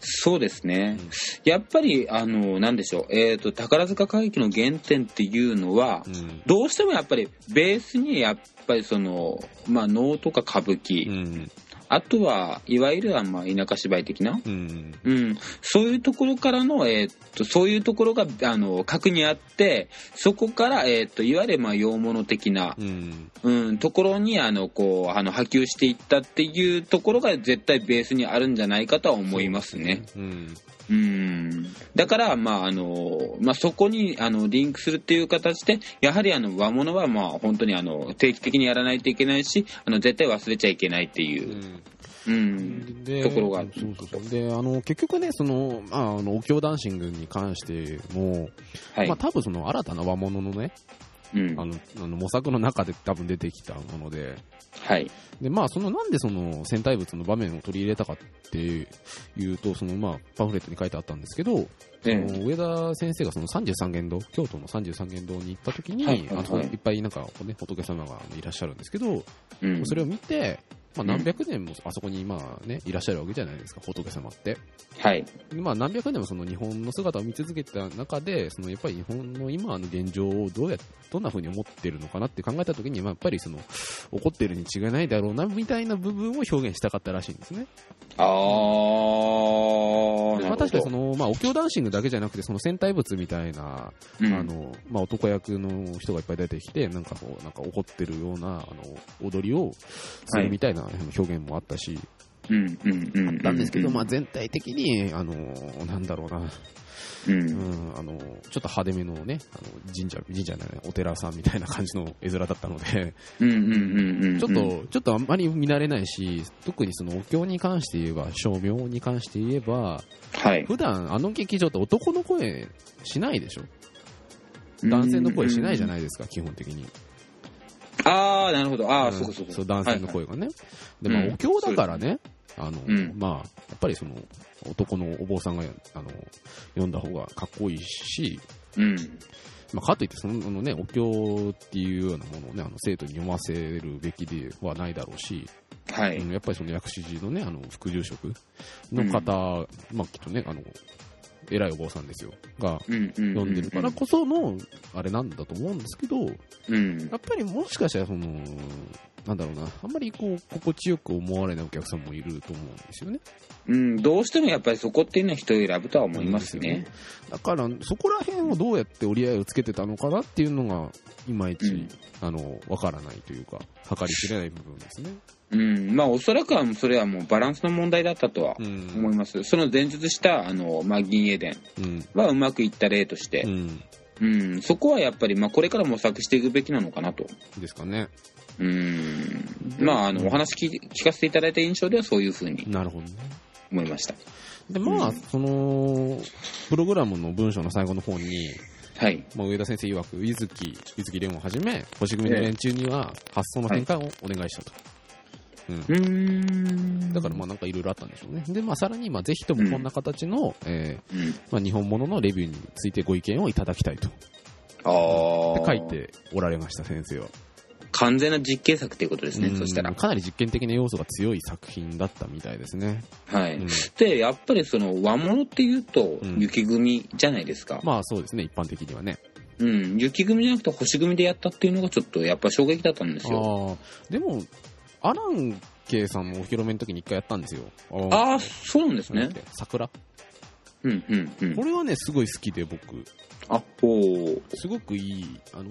そうですねうん。やっぱり、あの、なんでしょう。えっと、宝塚歌劇の原点っていうのはう、ん。どうしてもやっぱりベースにやっぱりその、まあ能とか歌舞う伎、ん。あとはいわゆるあまあ田舎芝居的な、うん。うん、そういうところからの、えーっとそういうところがあの核にあってそこから、えーっといわゆるまあ洋物的な、うん。うん、ところにあのこうあの波及していったっていうところが絶対ベースにあるんじゃないかとは思いますね。うん。うんだから、まああのまあ、そこにあのリンクするっていう形でやはりあの和物はまあ本当にあの定期的にやらないといけないしあの絶対忘れちゃいけないっていう、うん。でところがそうそうそう。であの結局ねその、まあ、あのお経ダンシングに関しても、はい。まあ、多分その新たな和物のねうん。あのあの模索の中で多分出てきたもので。はい。で、まあ、そのなんでその戦隊物の場面を取り入れたかっていうとその、まあ、パンフレットに書いてあったんですけど、そえ。の上田先生がその33元堂京都の33元堂に行った時に、はいはいはい。あそこにいっぱいなんか、ね、仏様がいらっしゃるんですけど、うん。それを見て、まあ、うん何百年もあそこにまあ、ね、いらっしゃるわけじゃないですか、仏様って。はいでまあ、何百年もその日本の姿を見続けてた中で、そのやっぱり日本の今の現状をどうやどんな風に思ってるのかなって考えたときに、まあ、やっぱりその怒ってるに違いないだろうなみたいな部分を表現したかったらしいんですね。あまあ、確かにその、まあ、お経ダンシングだけじゃなくて、その戦隊物みたいな、うんあのまあ、男役の人がいっぱい出てきて、なんかこう、なんか怒ってるようなあの踊りをするみたいな表現もあったし、うんうんうんですけど、うんまあ、全体的に、あのなんだろうな、ううんん、あの、ちょっと派手めのね、あの神社、神社じゃない、お寺さんみたいな感じの絵面だったので、ちょっと、ちょっとあんまり見慣れないし、特にそのお経に関して言えば、照明に関して言えば、はい。普段あの劇場って男の声しないでしょ？男性の声しないじゃいないですか、基本的に。ああなるほど。ああ、うん。そうかそうかそう、男性の声がね。で、まあ、うん。お経だからね、あの、うん。まあ、やっぱりその、男のお坊さんが、あの、読んだ方がかっこいいし、うん。まあ、かといって、そのあのね、お経っていうようなものをね、あの生徒に読ませるべきではないだろうし、はい。うんやっぱりその薬師寺のね、あの、副住職の方、まあ、きっとね、あの、偉いお坊さんですよ、が読んでるからこその、あれなんだと思うんですけど、うん。やっぱりもしかしたらその、なんだろうな、あんまりこう、心地よく思われないお客さんもいると思うんですよね。うんどうしてもやっぱりそこっていうのは人を選ぶとは思いますねだから、そこら辺をどうやって折り合いをつけてたのかなっていうのが、いまいち、うんあの、わからないというか、計り知れない部分ですね。うんまあおそらくはそれはもうバランスの問題だったとはうん。思います、その前述したあの、まあ、銀英伝うん。はうまくいった例としてう、ん。うんそこはやっぱり、まあ、これから模索していくべきなのかなとですかね。うんまああのお話聞聞かせていただいた印象ではそういうふうになるほどね。思いましたで、まあ、うんその、プログラムの文章の最後の方に、はいまあ、上田先生曰く、ゆずき、ゆずき蓮をはじめ、星組の連中には発想の転換をお願いしたと。うん。うーんだからまあなんかいろいろあったんでしょうね。で、まあさらにまあぜひともこんな形の、えーうんまあ日本物のレビューについてご意見をいただきたいと。ああ書いておられました、先生は。完全な実験作ということですね、うんそしたら。かなり実験的な要素が強い作品だったみたいですね。はい。うんで、やっぱりその和物っていうとうん雪組じゃないですか。まあそうですね、一般的にはね。うん、雪組じゃなくて星組でやったっていうのがちょっとやっぱ衝撃だったんですよ。でも、アランケイさんもお披露目の時に一回やったんですよ。あああ、そうなんですね。桜？うん、うん、うんこ。れはね、すごい好きで、僕。あ、ほう。すごくいい、あの、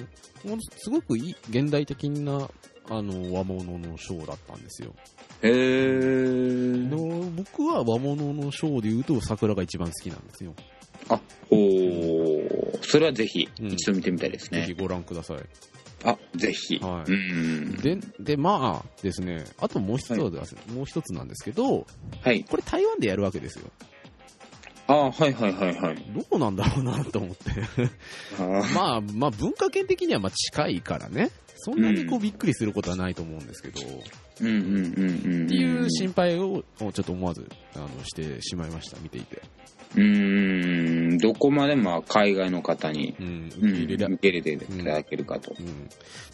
ものすごくいい、現代的な、あの、和物のショーだったんですよ。へー。の僕は和物のショーで言うと、桜が一番好きなんですよ。あ、ほう。それはぜひ、うん一度見てみたいですね。ぜひご覧ください。あ、ぜひ。はいうん。で、で、まあですね、あともう一つは、もう一つなんですけど、はい。これ台湾でやるわけですよ。あはいはいはいはい。どうなんだろうなと思って。まあ、まあ文化圏的にはまあ近いからね。そんなにこううんびっくりすることはないと思うんですけど、っうんうんうんうん。ていう心配をちょっと思わずあのしてしまいました、見ていて。うーん、どこまでまあ海外の方に、うん、受うん、け入れていただけるかと。うん、っ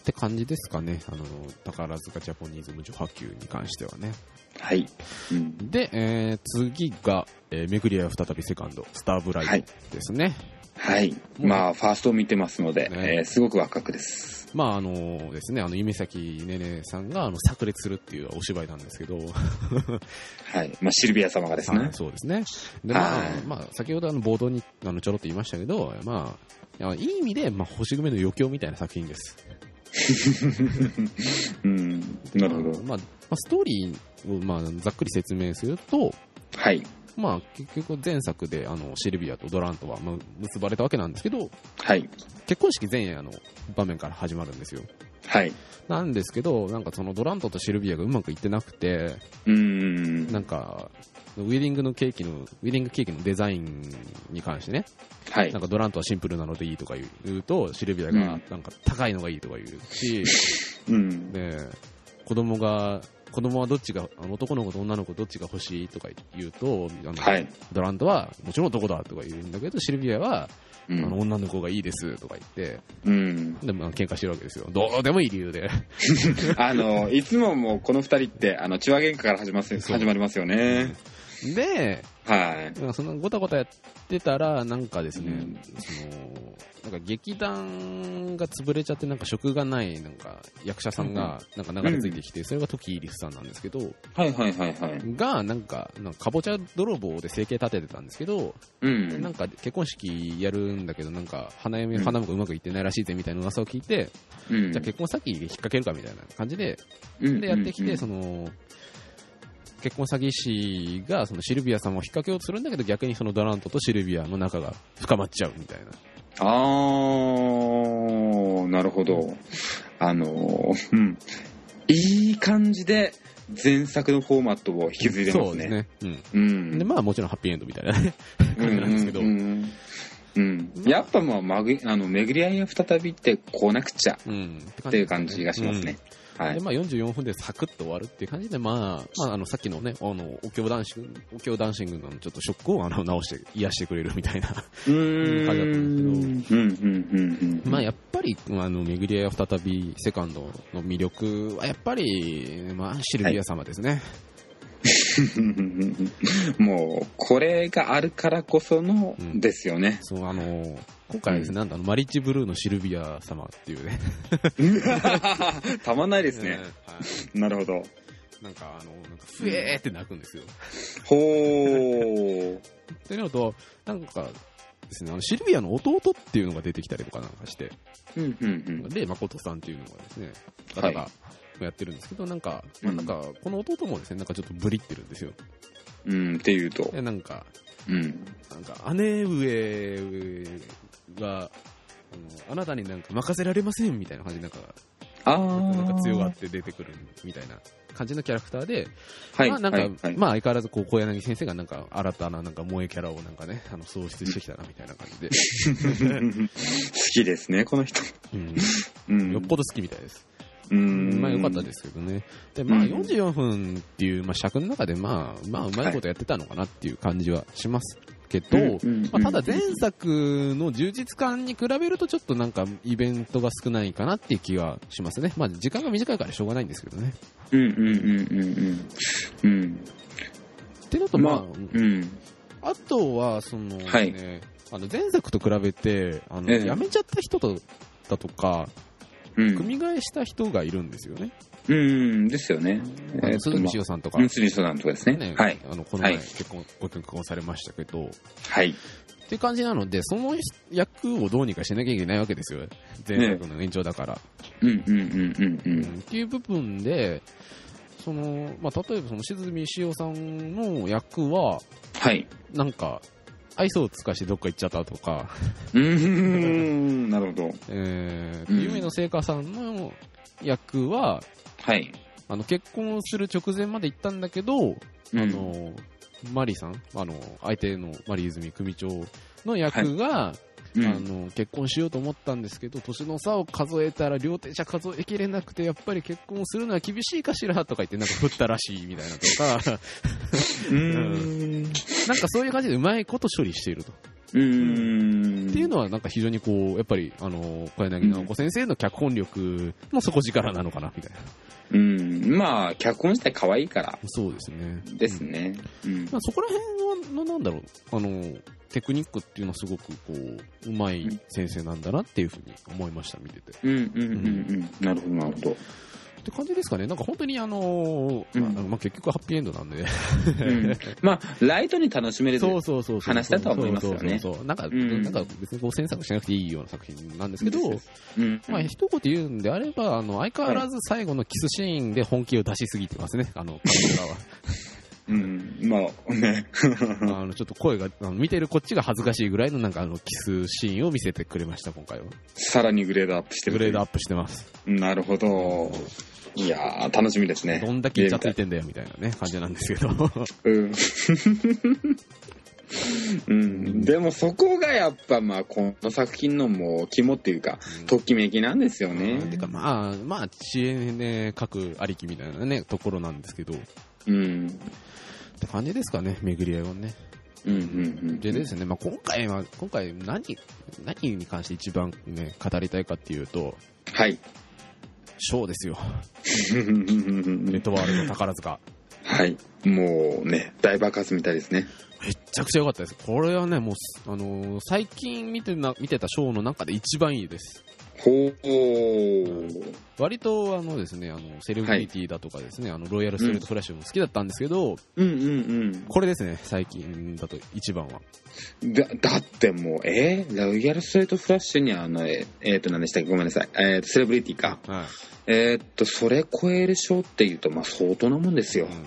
て感じですかね、あの宝塚ジャポニーズ無助波及に関してはね。はい。うん。で、えー次が、えー、めぐり屋再びセカンド、スターブライはいドですね。はい。まあ、ファーストを見てますので、ねえーすごくワクワクです。まああのですね、あの夢咲ねねさんがあの炸裂するっていうお芝居なんですけど、(laughs) はい。まあ、シルビア様がですねはい。そうですね。で、まあ、はいまあ、先ほどあの冒頭にあのちょろっと言いましたけど、まあ、いい意味で、まあ、星組の余興みたいな作品です。(laughs) うん。なるほど。まあ、まあ、ストーリーを、まあ、ざっくり説明すると、はい。まあ、結局前作であのシルビアとドラントは、まあ、結ばれたわけなんですけど、はい。結婚式前夜の場面から始まるんですよ。はい。なんですけど、なんかそのドラントとシルビアがうまくいってなくて、うーん。なんか、ウェディングのケーキの、ウェディングケーキのデザインに関してね、はいなん。かドラントはシンプルなのでいいとか言うと、シルビアうんがなんか高いのがいいとか言うし、(laughs) うん。で、子供が、子供はどっちが、あの男の子と女の子どっちが欲しいとか言うと、あのはい。ドラントはもちろん男だとか言うんだけど、シルビアは、うあのん。女の子がいいですとか言って、うん。でも喧嘩してるわけですよ。どうでもいい理由で。(laughs) あの、いつももうこの二人って、あの、血話喧嘩から始まりますそう始まりますよね。で、はい。なんかそのごたごたやってたら、なんかですね、うんその、なんか劇団が潰れちゃって、なんか職がない、なんか役者さんが、なんか流れ着いてきて、それが時井リスさんなんですけど、はいはいはいはい。が、なんか、なんかかぼちゃ泥棒で生計立ててたんですけど、うん。なんか結婚式やるんだけど、なんか花嫁、うん花婿うまくいってないらしいぜみたいな噂を聞いて、うん、じゃあ結婚先引っ掛けるかみたいな感じで、うんでやってきて、うんその、結婚詐欺師がそのシルビアさんを引っ掛けようとするんだけど、逆にそのドラントとシルビアの仲が深まっちゃうみたいな。あー、なるほど。あのー、うん。いい感じで前作のフォーマットを引き継いでますね。そうですね。うん。うん。で、まあもちろんハッピーエンドみたいなね、(laughs) 感じなんですけど。うんうんうんうんやっぱまあ、まぐあの、巡り合いが再びってこうなくちゃうん。っていう感じがしますね。はいで、。まあ44分でサクッと終わるっていう感じで、まあ、まあ、あの、さっきのね、あの、お経ダンシング、お経ダンシングのちょっとショックをあの直して、癒してくれるみたいな。うーん。感じだったんですうんうんうんうん。まあ、やっぱり、あの、巡り合いは再びセカンドの魅力は、やっぱり、まあ、シルビア様ですね。(laughs) もう、これがあるからこそのうんですよね。そう、あの、今回はですね、なんとあの、マリッジブルーのシルビア様っていうね。たまんないですね。はいなるほど。なんか、あの、なんか、ふえーって泣くんですよ。ほー。ってなると、なんかですね、あのシルビアの弟っていうのが出てきたりとかなんかして、うんうんうん。レイ誠さんっていうのがですね、はい方がやってるんですけど、なんか、うんまあ、なんか、この弟もですね、なんかちょっとブリってるんですよ。うん、っていうと。で、なんか、うん。なんか、姉上が、あのあなたになんか任せられませんみたいな感じで、なんか、あなんか強がーって出てくるみたいな感じのキャラクターで、はい。まあなんか、はいはいまあ相変わらずこう小柳先生がなんか新たななんか萌えキャラをなんかね、あの創出してきたなみたいな感じで、(laughs) 好きですね、この人。うん、うん。よっぽど好きみたいです。うん。まあ良かったですけどね。で、まあうん44分っていう、まあ、尺の中でまあ、まあうまいことやってたのかなっていう感じはしますけど、まあ、ただ前作の充実感に比べるとちょっとなんかイベントが少ないかなっていう気がしますね。まあ時間が短いからしょうがないんですけどね。うんうんうんうんうん。うん。ってのとまあ、まあ、うん。あとは、その、はいね、あの前作と比べてあの、ええ辞めちゃった人とだとか、うん。組替えした人がいるんですよね。うん、ですよね。鈴木ましおさんとか、鈴木さんとかですね。ねはい。あのこの前はい結婚、ご結婚されましたけど、はい。っていう感じなので、その役をどうにかしなきゃいけないわけですよ。前作の延長だから。うんうんうんうんううんん。っていう部分で、その、まあ、例えばそのしおさんの役は、はい。なんか、愛想をつかしてどっか行っちゃったとか、うーん、なるほど。えーうん夢の聖火さんの役は、はい。あの、結婚する直前まで行ったんだけど、うんあの、マリーさん、あの、相手のマリー泉組長の役が、うんあの、結婚しようと思ったんですけど、年の差を数えたら両手じゃ数えきれなくて、やっぱり結婚するのは厳しいかしらとか言って、なんか振ったらしいみたいなとか、うーん。なんかそういう感じでうまいこと処理していると。うーん。っていうのは、なんか非常にこう、やっぱり、あの、小柳直子先生の脚本力の底力なのかな、みたいな。うん。まあ、脚本自体可愛いからそうですね。ですね。うんまあ、そこら辺の、のなんだろう、あの、テクニックっていうのはすごくこう、うまい先生なんだなっていうふうに思いました、見てて。っうんうんうんうん。なるほど、なるほど。て感じですかね。なんか本当にあの、まあうんまあ、結局ハッピーエンドなんで。うんまあ、ライトに楽しめるそうそうそうそう。話だとは思いますよねそうそうそうなんか、うんなんか別にこう詮索しなくていいような作品なんですけど、うん。まあ一言言うんであれば、あの、相変わらず最後のキスシーンで本気を出しすぎてますね、あの、彼らは。うん。まあ、ね。(laughs) あの、ちょっと声が、あの見てるこっちが恥ずかしいぐらいのなんかあの、キスシーンを見せてくれました、今回は。さらにグレードアップしてる。グレードアップしてます。なるほど。いやー、楽しみですね。どんだけイチャついてんだよ、みたいなね、感じなんですけど。うん。うん、でもそこがやっぱまあこの作品のもう肝っていうか、ときめきなんですよね。てかまあ、まあ、知恵ね、書くありきみたいなね、ところなんですけど、っうん。て感じですかね、巡り合いはね。うんうんうん。でですね、まあ今回は、今回何、何に関して一番ね、語りたいかっていうと、はい。ショーですよ。(laughs) ネットワールド宝塚。はい。もうね、大爆発みたいですね。めっちゃくちゃ良かったです。これはね、もう、あのー最近見てな、見てたショーの中で一番いいです。ほー。割と、あのですね、あの、セレブリティだとかですね、あの、ロイヤルストレートフラッシュも好きだったんですけど、うんうんこれですね、最近だと一番は。うん。だ、だってもう、えー、ロイヤルストレートフラッシュにあの、えー、えーと、何でしたっけ？ごめんなさい。えーと、セレブリティか。はい。えーっと、それ超える賞っていうと、まあ相当なもんですよ。うん。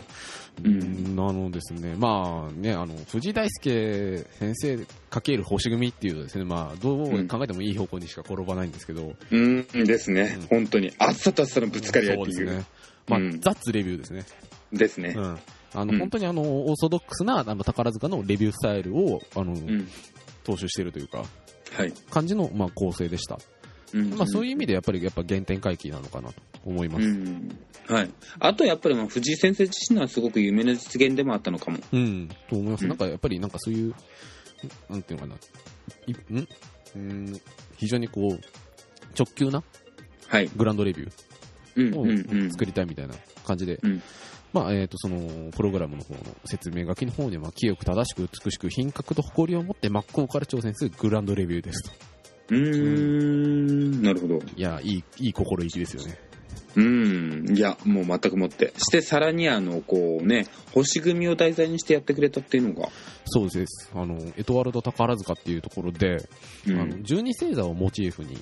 うん、あのですね、まあね、あの、藤井大輔先生かける星組っていうとですね、まあ、どう考えてもいい方向にしか転ばないんですけど、うん、ですね。うん本当に。暑さと暑さのぶつかり合いっていう。そうですね。まあ、うんザッツレビューですね。ですねう。ん。あの、うん本当にあの、オーソドックスな、あの、宝塚のレビュースタイルを、あの、うん。踏襲してるというか、はい。感じの、まあ、構成でした。うんまあ、そういう意味で、やっぱり、やっぱ原点回帰なのかなと思います。うん。はい。あとやっぱりまあ藤井先生自身はすごく有名な実現でもあったのかも。うん、と思います。うんなんか、やっぱり、なんかそういう、なんていうのかな、いん？うん、非常にこう、直球なはい。グランドレビュうんーを。作りたいみたいな感じで、うんまあ、えっ、と、その、プログラムの方の説明書きの方で、まあ、清く正しく美しく品格と誇りを持って真っ向から挑戦するグランドレビューですと。うーん。なるほど。いや、いい、いい心意気ですよね。うん。いや、もう全くもって。して、さらにあの、こうね、星組を題材にしてやってくれたっていうのが。そうです。あの、エトワールド宝塚っていうところで、うあの、ん。十二星座をモチーフに、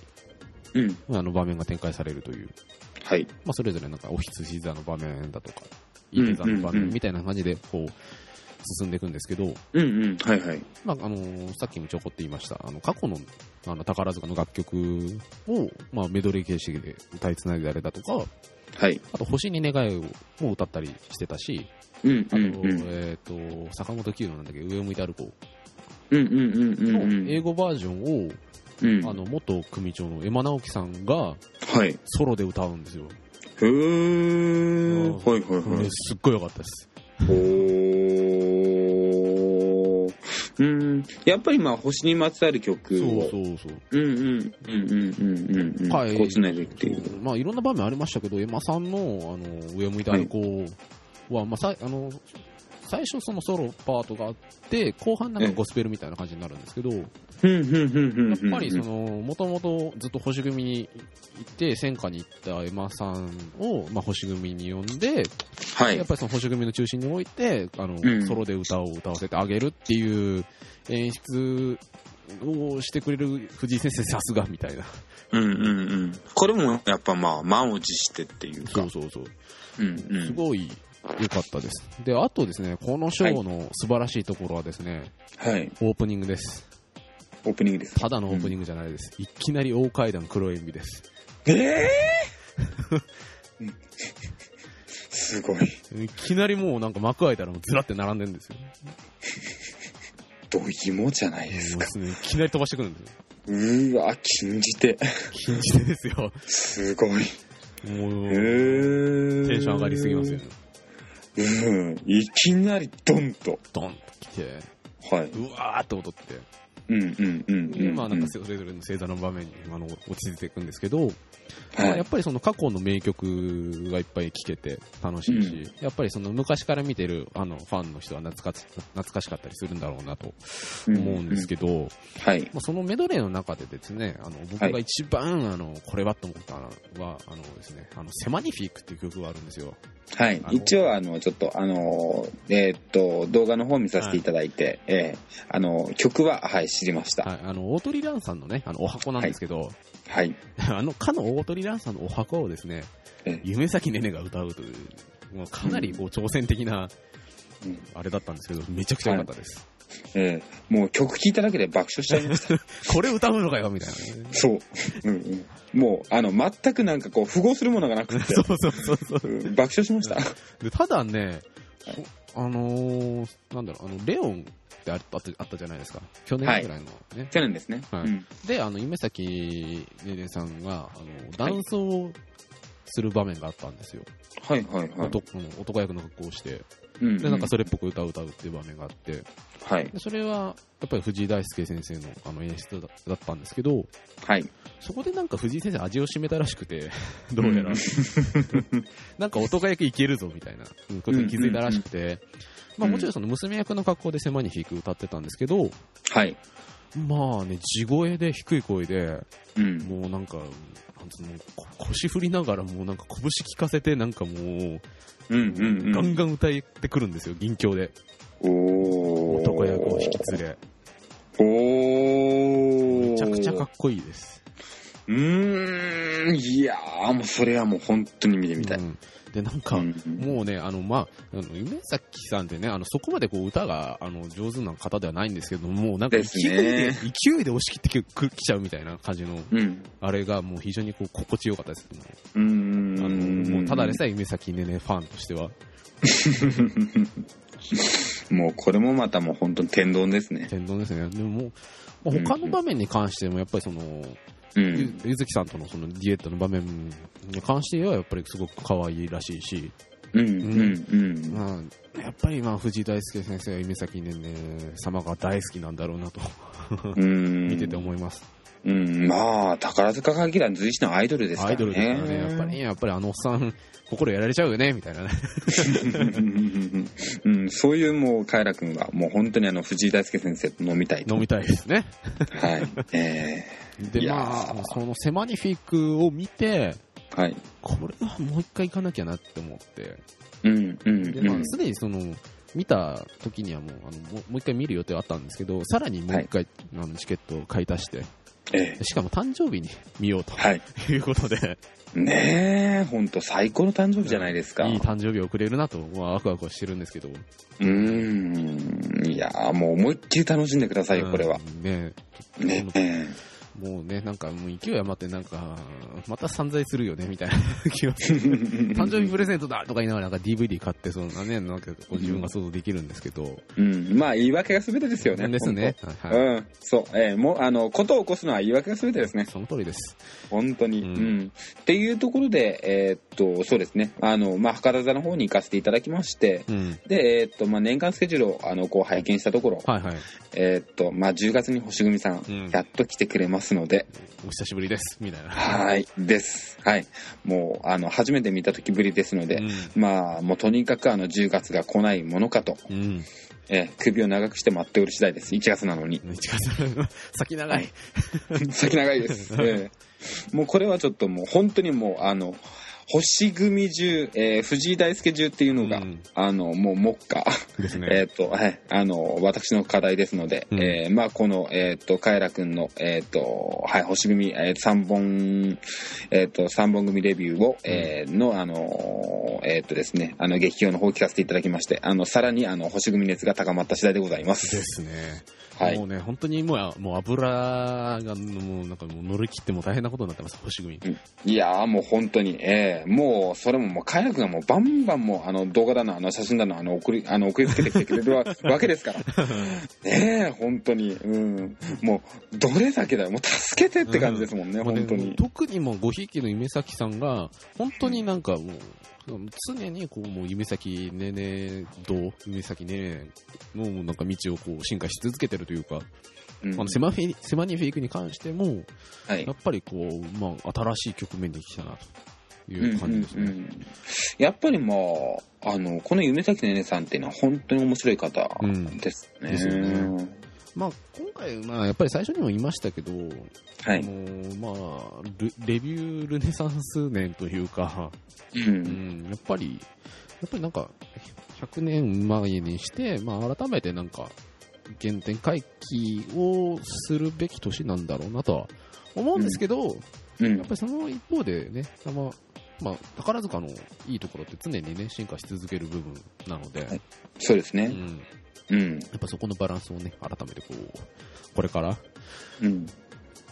うん。あの、場面が展開されるという、はい。まあ、それぞれなんか、お羊座の場面だとか、伊手座の場面みたいな感じで、こう、進んでいくんですけど、うんうん。はいはい。まあ、あのさっきもちょこっと言いました、あの、過去の、あの、宝塚の楽曲を、まあ、メドレー形式で歌いつないであれだとか、はい。あと、星に願いをも歌ったりしてたし、うんあと、うんうん。えっ、と、坂本九のなんだっけ、上を向いて歩こうんうんうんうんううのん。英語バージョンを、うん。あの、元組長の山直樹さんがはい。ソロで歌うんですよ。へー。あはいはいはい。すっごい良かったです。おー。うん。やっぱりまあ、星にまつわる曲そうを。そうそう。うんうんうんうんうんうんうん。はいこう繋いでいくっていう。まあ、いろんな場面ありましたけど、エマさんの、あの、上を向いて歩こうは、まあ、さあの、最初そのソロパートがあって、後半なんかゴスペルみたいな感じになるんですけど、やっぱりその、もともとずっと星組に行って、戦火に行ったエマさんを、まあ、星組に呼んで、はいやっ。ぱりその星組の中心に置いて、あの、うんソロで歌を歌わせてあげるっていう演出をしてくれる藤井先生さすがみたいな。うんうんうん。これもやっぱまあ、満を持してっていうかそう。そうそう。うんうん。すごい良かったです。で、あとですね、このショーの素晴らしいところはですね、はい。オープニングです。オープニングです。ただのオープニングじゃないです。いきなり大階段黒い演技です。ええ (laughs) うんすごい。いきなりもうなんか幕開いたらもうずらって並んでるんですよ。どぎもじゃないですか。すね、いきなり飛ばしてくるんですよ。うーわ、禁じて。禁じ手ですよ。すごい。もう、テンション上がりすぎますよね。うん。いきなりドンと。ドンと来て、はい。うわーって踊って。うんうんうんで、うん。まあなんかそれぞれの星座の場面にあの落ち着いていくんですけど、まあはい。やっぱりその過去の名曲がいっぱい聴けて楽しいし、やっぱりその昔から見てるあのファンの人は懐かし懐かしかったりするんだろうなと思うんですけど、はい。まあ、そのメドレーの中でですね、あの僕が一番、あのこれはと思ったのは、あのですね、あのセマニフィックっていう曲があるんですよ。はい。一応、あの、ちょっと、あの、えーっと、動画の方見させていただいて、えーあの、曲は、はい、知りました。はい、あの大鳥蘭さんのね、あのお箱なんですけど、はい。(laughs) あのかの大鳥蘭さんのお箱をですねええ、夢咲ねねが歌うという、もうかなりこう挑戦的なうん。あれだったんですけど、めちゃくちゃ良かったです。えーもう曲聴いただけで爆笑しちゃいました。(laughs) これ歌うのかよみたいなね。そう。うんうん。もう、あの、全くなんかこう、符合するものがなくて、(laughs) そうそうそうそう。うん爆笑しました。でただね、あのーなんだろう、あの、レオンってあったあったじゃないですか。去年ぐらいのね。去年ですね。はいうんで、あの、夢咲ねねさんが、あの、ダンスをする場面があったんですよ。はいはいはい。男うん男役の格好をして。うんうんで、なんかそれっぽく歌を歌うっていう場面があって。はい。でそれは、やっぱり藤井大輔先生のあの演出だだったんですけど、はい。そこでなんか藤井先生味を占めたらしくて、どうやら。(laughs) なんか男役いけるぞみたいなうんことに気づいたらしくて、まあもちろんその娘役の格好でセマニフィーク歌ってたんですけど、はい。まあね、地声で低い声で、うん。もうなんか、なんつうのこ腰振りながらもうなんか拳効かせてなんかもう、うんうんうん。ガンガン歌ってくるんですよ、銀鏡で。男役を引き連れ。おー。めちゃくちゃかっこいいです。うーん、いやー、もうそれはもう本当に見てみたい。うんで、なんか、うんもうね、あの、まあ、あの、夢咲さんってね、あの、そこまでこう、歌が、あの、上手な方ではないんですけども、なんか勢いで、ね勢いで押し切ってきちゃうみたいな感じの、うん。あれがもう非常にこう、心地よかったです。うーん。あの、もう、ただでさえ夢咲ねねファンとしては、(laughs) もうこれもまたもう本当に天丼ですね。天丼ですね。でももう、まあ他の場面に関しても、やっぱりその、うん。ゆゆずきさんとのそのデュエットの場面に関しては、やっぱりすごく可愛いらしいし、うん。うん。うん。まあ、やっぱりまあ藤井大輔先生は夢咲ねね様が大好きなんだろうなとうん。(laughs) 見てて思います。うん。まあ、宝塚歌劇団随一のアイドルですからね。アイドルですからね、やっぱり、やっぱりあのおっさん、心やられちゃうよね、みたいなね。(laughs) うん、そういうもう、カエラ君は、もう本当にあの、藤井大輔先生と飲みたいと。飲みたいですね。はい。えいで、まあ、そのセマニフィックを見て、ー、はい。これはもう一回行かなきゃなって思って、うん、うん、で、まあ、うん。すでにその、見た時にはもう、あのもうもう一回見る予定はあったんですけど、さらにもう一回、あのチケットを買い足して、えしかも誕生日に見ようとー、はい。いうことで、ねえ、本当最高の誕生日じゃないですか。いい誕生日をくれるなと、まあ、ワクワクはしてるんですけど。うーん。いやーもう思いっきり楽しんでくださいよ、これは。うん。ねねえ。もうね、なんかもう勢い余ってなんか、また散財するよね、みたいな (laughs) 気がする。誕生日プレゼントだとか言いながらなんか DVD 買って、そんなね、なんか自分が想像できるんですけど。うん。まあ、言い訳が全てですよね。ですね。はい。うん。そう。えーもう、あの、ことを起こすのは言い訳が全てですね。その通りです。本当に。ううんん。っていうところで、えーっと、そうですね。あの、まあ、博多座の方に行かせていただきまして、うん。で、えーっと、まあ、年間スケジュールを、あの、こう、拝見したところ、はいはい。えーっと、まあ、10月に星組さんやっと来てくれますますので、お久しぶりです、みたいな。はい、です。はい。もう、あの、初めて見た時ぶりですので、うんまあ、もうとにかくあの、10月が来ないものかと、うん。えー首を長くして待っておる次第です。1月なのに。1月、(laughs) 先長い。先長いです。(laughs) ええもうこれはちょっともう本当にもうあの星組中、えー藤井大輔中っていうのが、うんあのもう目下、ですね。(laughs) えっ、と、はい、あの私の課題ですので、うんえーまあこのえっ、とカエラくんのえっ、とはい星組、えー、三本えっ、と三本組レビューを、えーのあのえっ、とですねあの劇評の方を聞かせていただきまして、あのさらにあの星組熱が高まった次第でございま。ですすね。はい。もうね、本当にもう、もう油が、もうなんかもう乗り切っても大変なことになってます、星組。いやーもう本当に、ええ。もうそれももうカヤクがもうバンバンもうあの動画だのあの写真だのあの送り (laughs) あの送りつけてきてくれるわ (laughs) わけですから。ねえ本当に。うん。もうどれだけだよ。もう助けてって感じですもんね、もうね本当に。特にもうごひいきの夢咲さんが、本当になんかもう、常にこう、もう夢咲ねねどう夢咲ねねのなんか道をこう進化し続けてるというか、うん。あのセマフィセマニフィークに関しても、はい。やっぱりこう、まあ、新しい局面で来たなという感じですね。うんうんうん。やっぱりまああのこの夢咲ねねさんっていうのは本当に面白い方うん。ですね、ですよねまあ、今回、まあ、やっぱり最初にも言いましたけど、はい、もうまあル、レビュールネサンス年というか、ううんん、やっぱり、やっぱりなんか、100年前にして、まあ、改めてなんか、原点回帰をするべき年なんだろうなとは思うんですけど、うん。やっぱりその一方でね、まあ、まあ、宝塚のいいところって常にね、進化し続ける部分なので、はい。そうですね。うん、うんやっぱそこのバランスをね、改めてこう、これからうん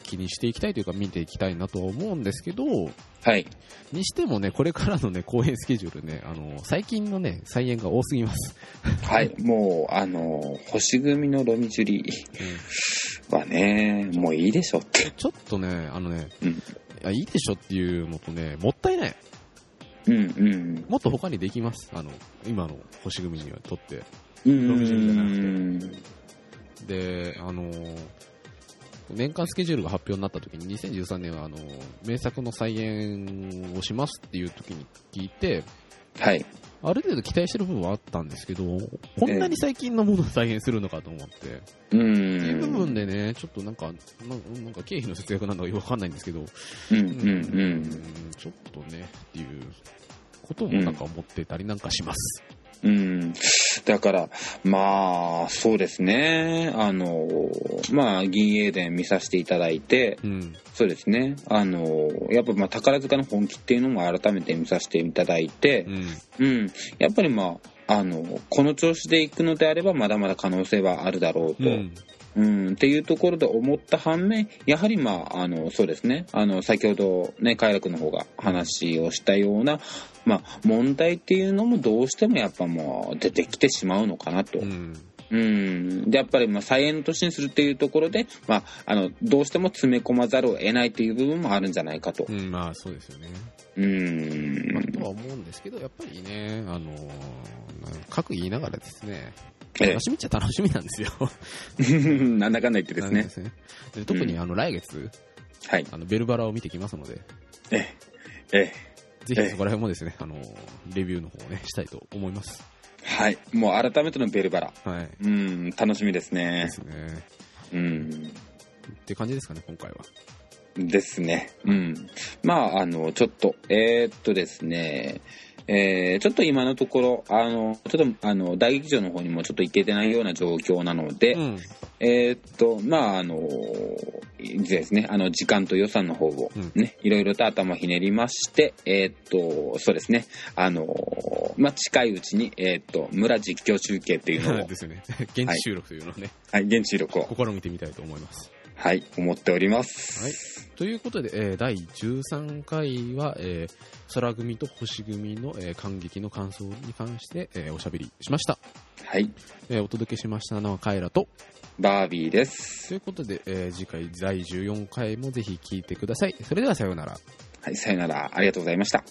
気にしていきたいというか見ていきたいなとは思うんですけど、はいにしてもね、これからのね、公演スケジュールね、あの、最近のね、再演が多すぎます。はい、もう、あの、星組のロミジュリはね、もういいでしょって。ちょっとね、あのね、うんいや、いいでしょっていうのとね、もったいない。うんうん。もっと他にできます。あの、今の星組にはとって。うんロミジュリじゃなくてで、あの、年間スケジュールが発表になった時に、2013年はあの、名作の再演をしますっていう時に聞いて、はい。ある程度期待してる部分はあったんですけど、こんなに最近のものを再現するのかと思って、うっていう部分ん。でね、ちょっとなんか、ななんか経費の節約なんだかよくわかんないんですけど、うんうんうん。ちょっとね、っていうこともなんか思ってたりなんかします。うん。だから、まあ、そうですね。あの、まあ、銀英伝見させていただいて、うん。そうですね。あの、やっぱまあ、宝塚の本気っていうのも改めて見させていただいてう、ん。うん。やっぱりまあ、あの、この調子で行くのであれば、まだまだ可能性はあるだろうと。うん。うん、っていうところで思った反面、やはりまあ、あの、そうですね。あの、先ほどね、カイラ君の方が話をしたような、まあ、問題っていうのもどうしてもやっぱもう出てきてしまうのかなと。うん。うん。で、やっぱりまあ、再演の年にするっていうところで、まあ、あの、どうしても詰め込まざるを得ないっていう部分もあるんじゃないかとう。ん、まあそうですよね。うん。まあ、とは思うんですけど、やっぱりね、あのー、各言いながらですね、え楽しみっちゃ楽しみなんですよ。え (laughs) なんだかんだ言ってですね。なんで特にあの来月、はい。あのベルバラを見てきますので、ええ。ええ。ぜひそこら辺もですね、あのー、レビューの方をね、したいと思います。はい。もう改めてのベルバラ。はい。うん、楽しみですねで。すね。うん。って感じですかね、今回は。ですね。うん。まあ、あの、ちょっと、えーっとですね、えーちょっと今のところ、あの、ちょっと、あの、大劇場の方にもちょっと行けてないような状況なので、うん。えーっと、まあ、あの、ですね、あの、時間と予算の方をうんね、いろいろと頭ひねりまして、えーっと、そうですね、あの、まあ、近いうちに、えーっと、村実況中継っていうのを、(laughs) ですよね。現地収録というのをね、はい、現地録を、試みてみたいと思います。はい、思っております。はい。ということで、えー第13回は、えー空組と星組の、えー感激の感想に関して、えーおしゃべりしました。はい、えーお届けしましたのはカエラと、バービーです。ということで、えー次回第14回もぜひ聞いてください。それではさようなら。はい、さよなら、ありがとうございました。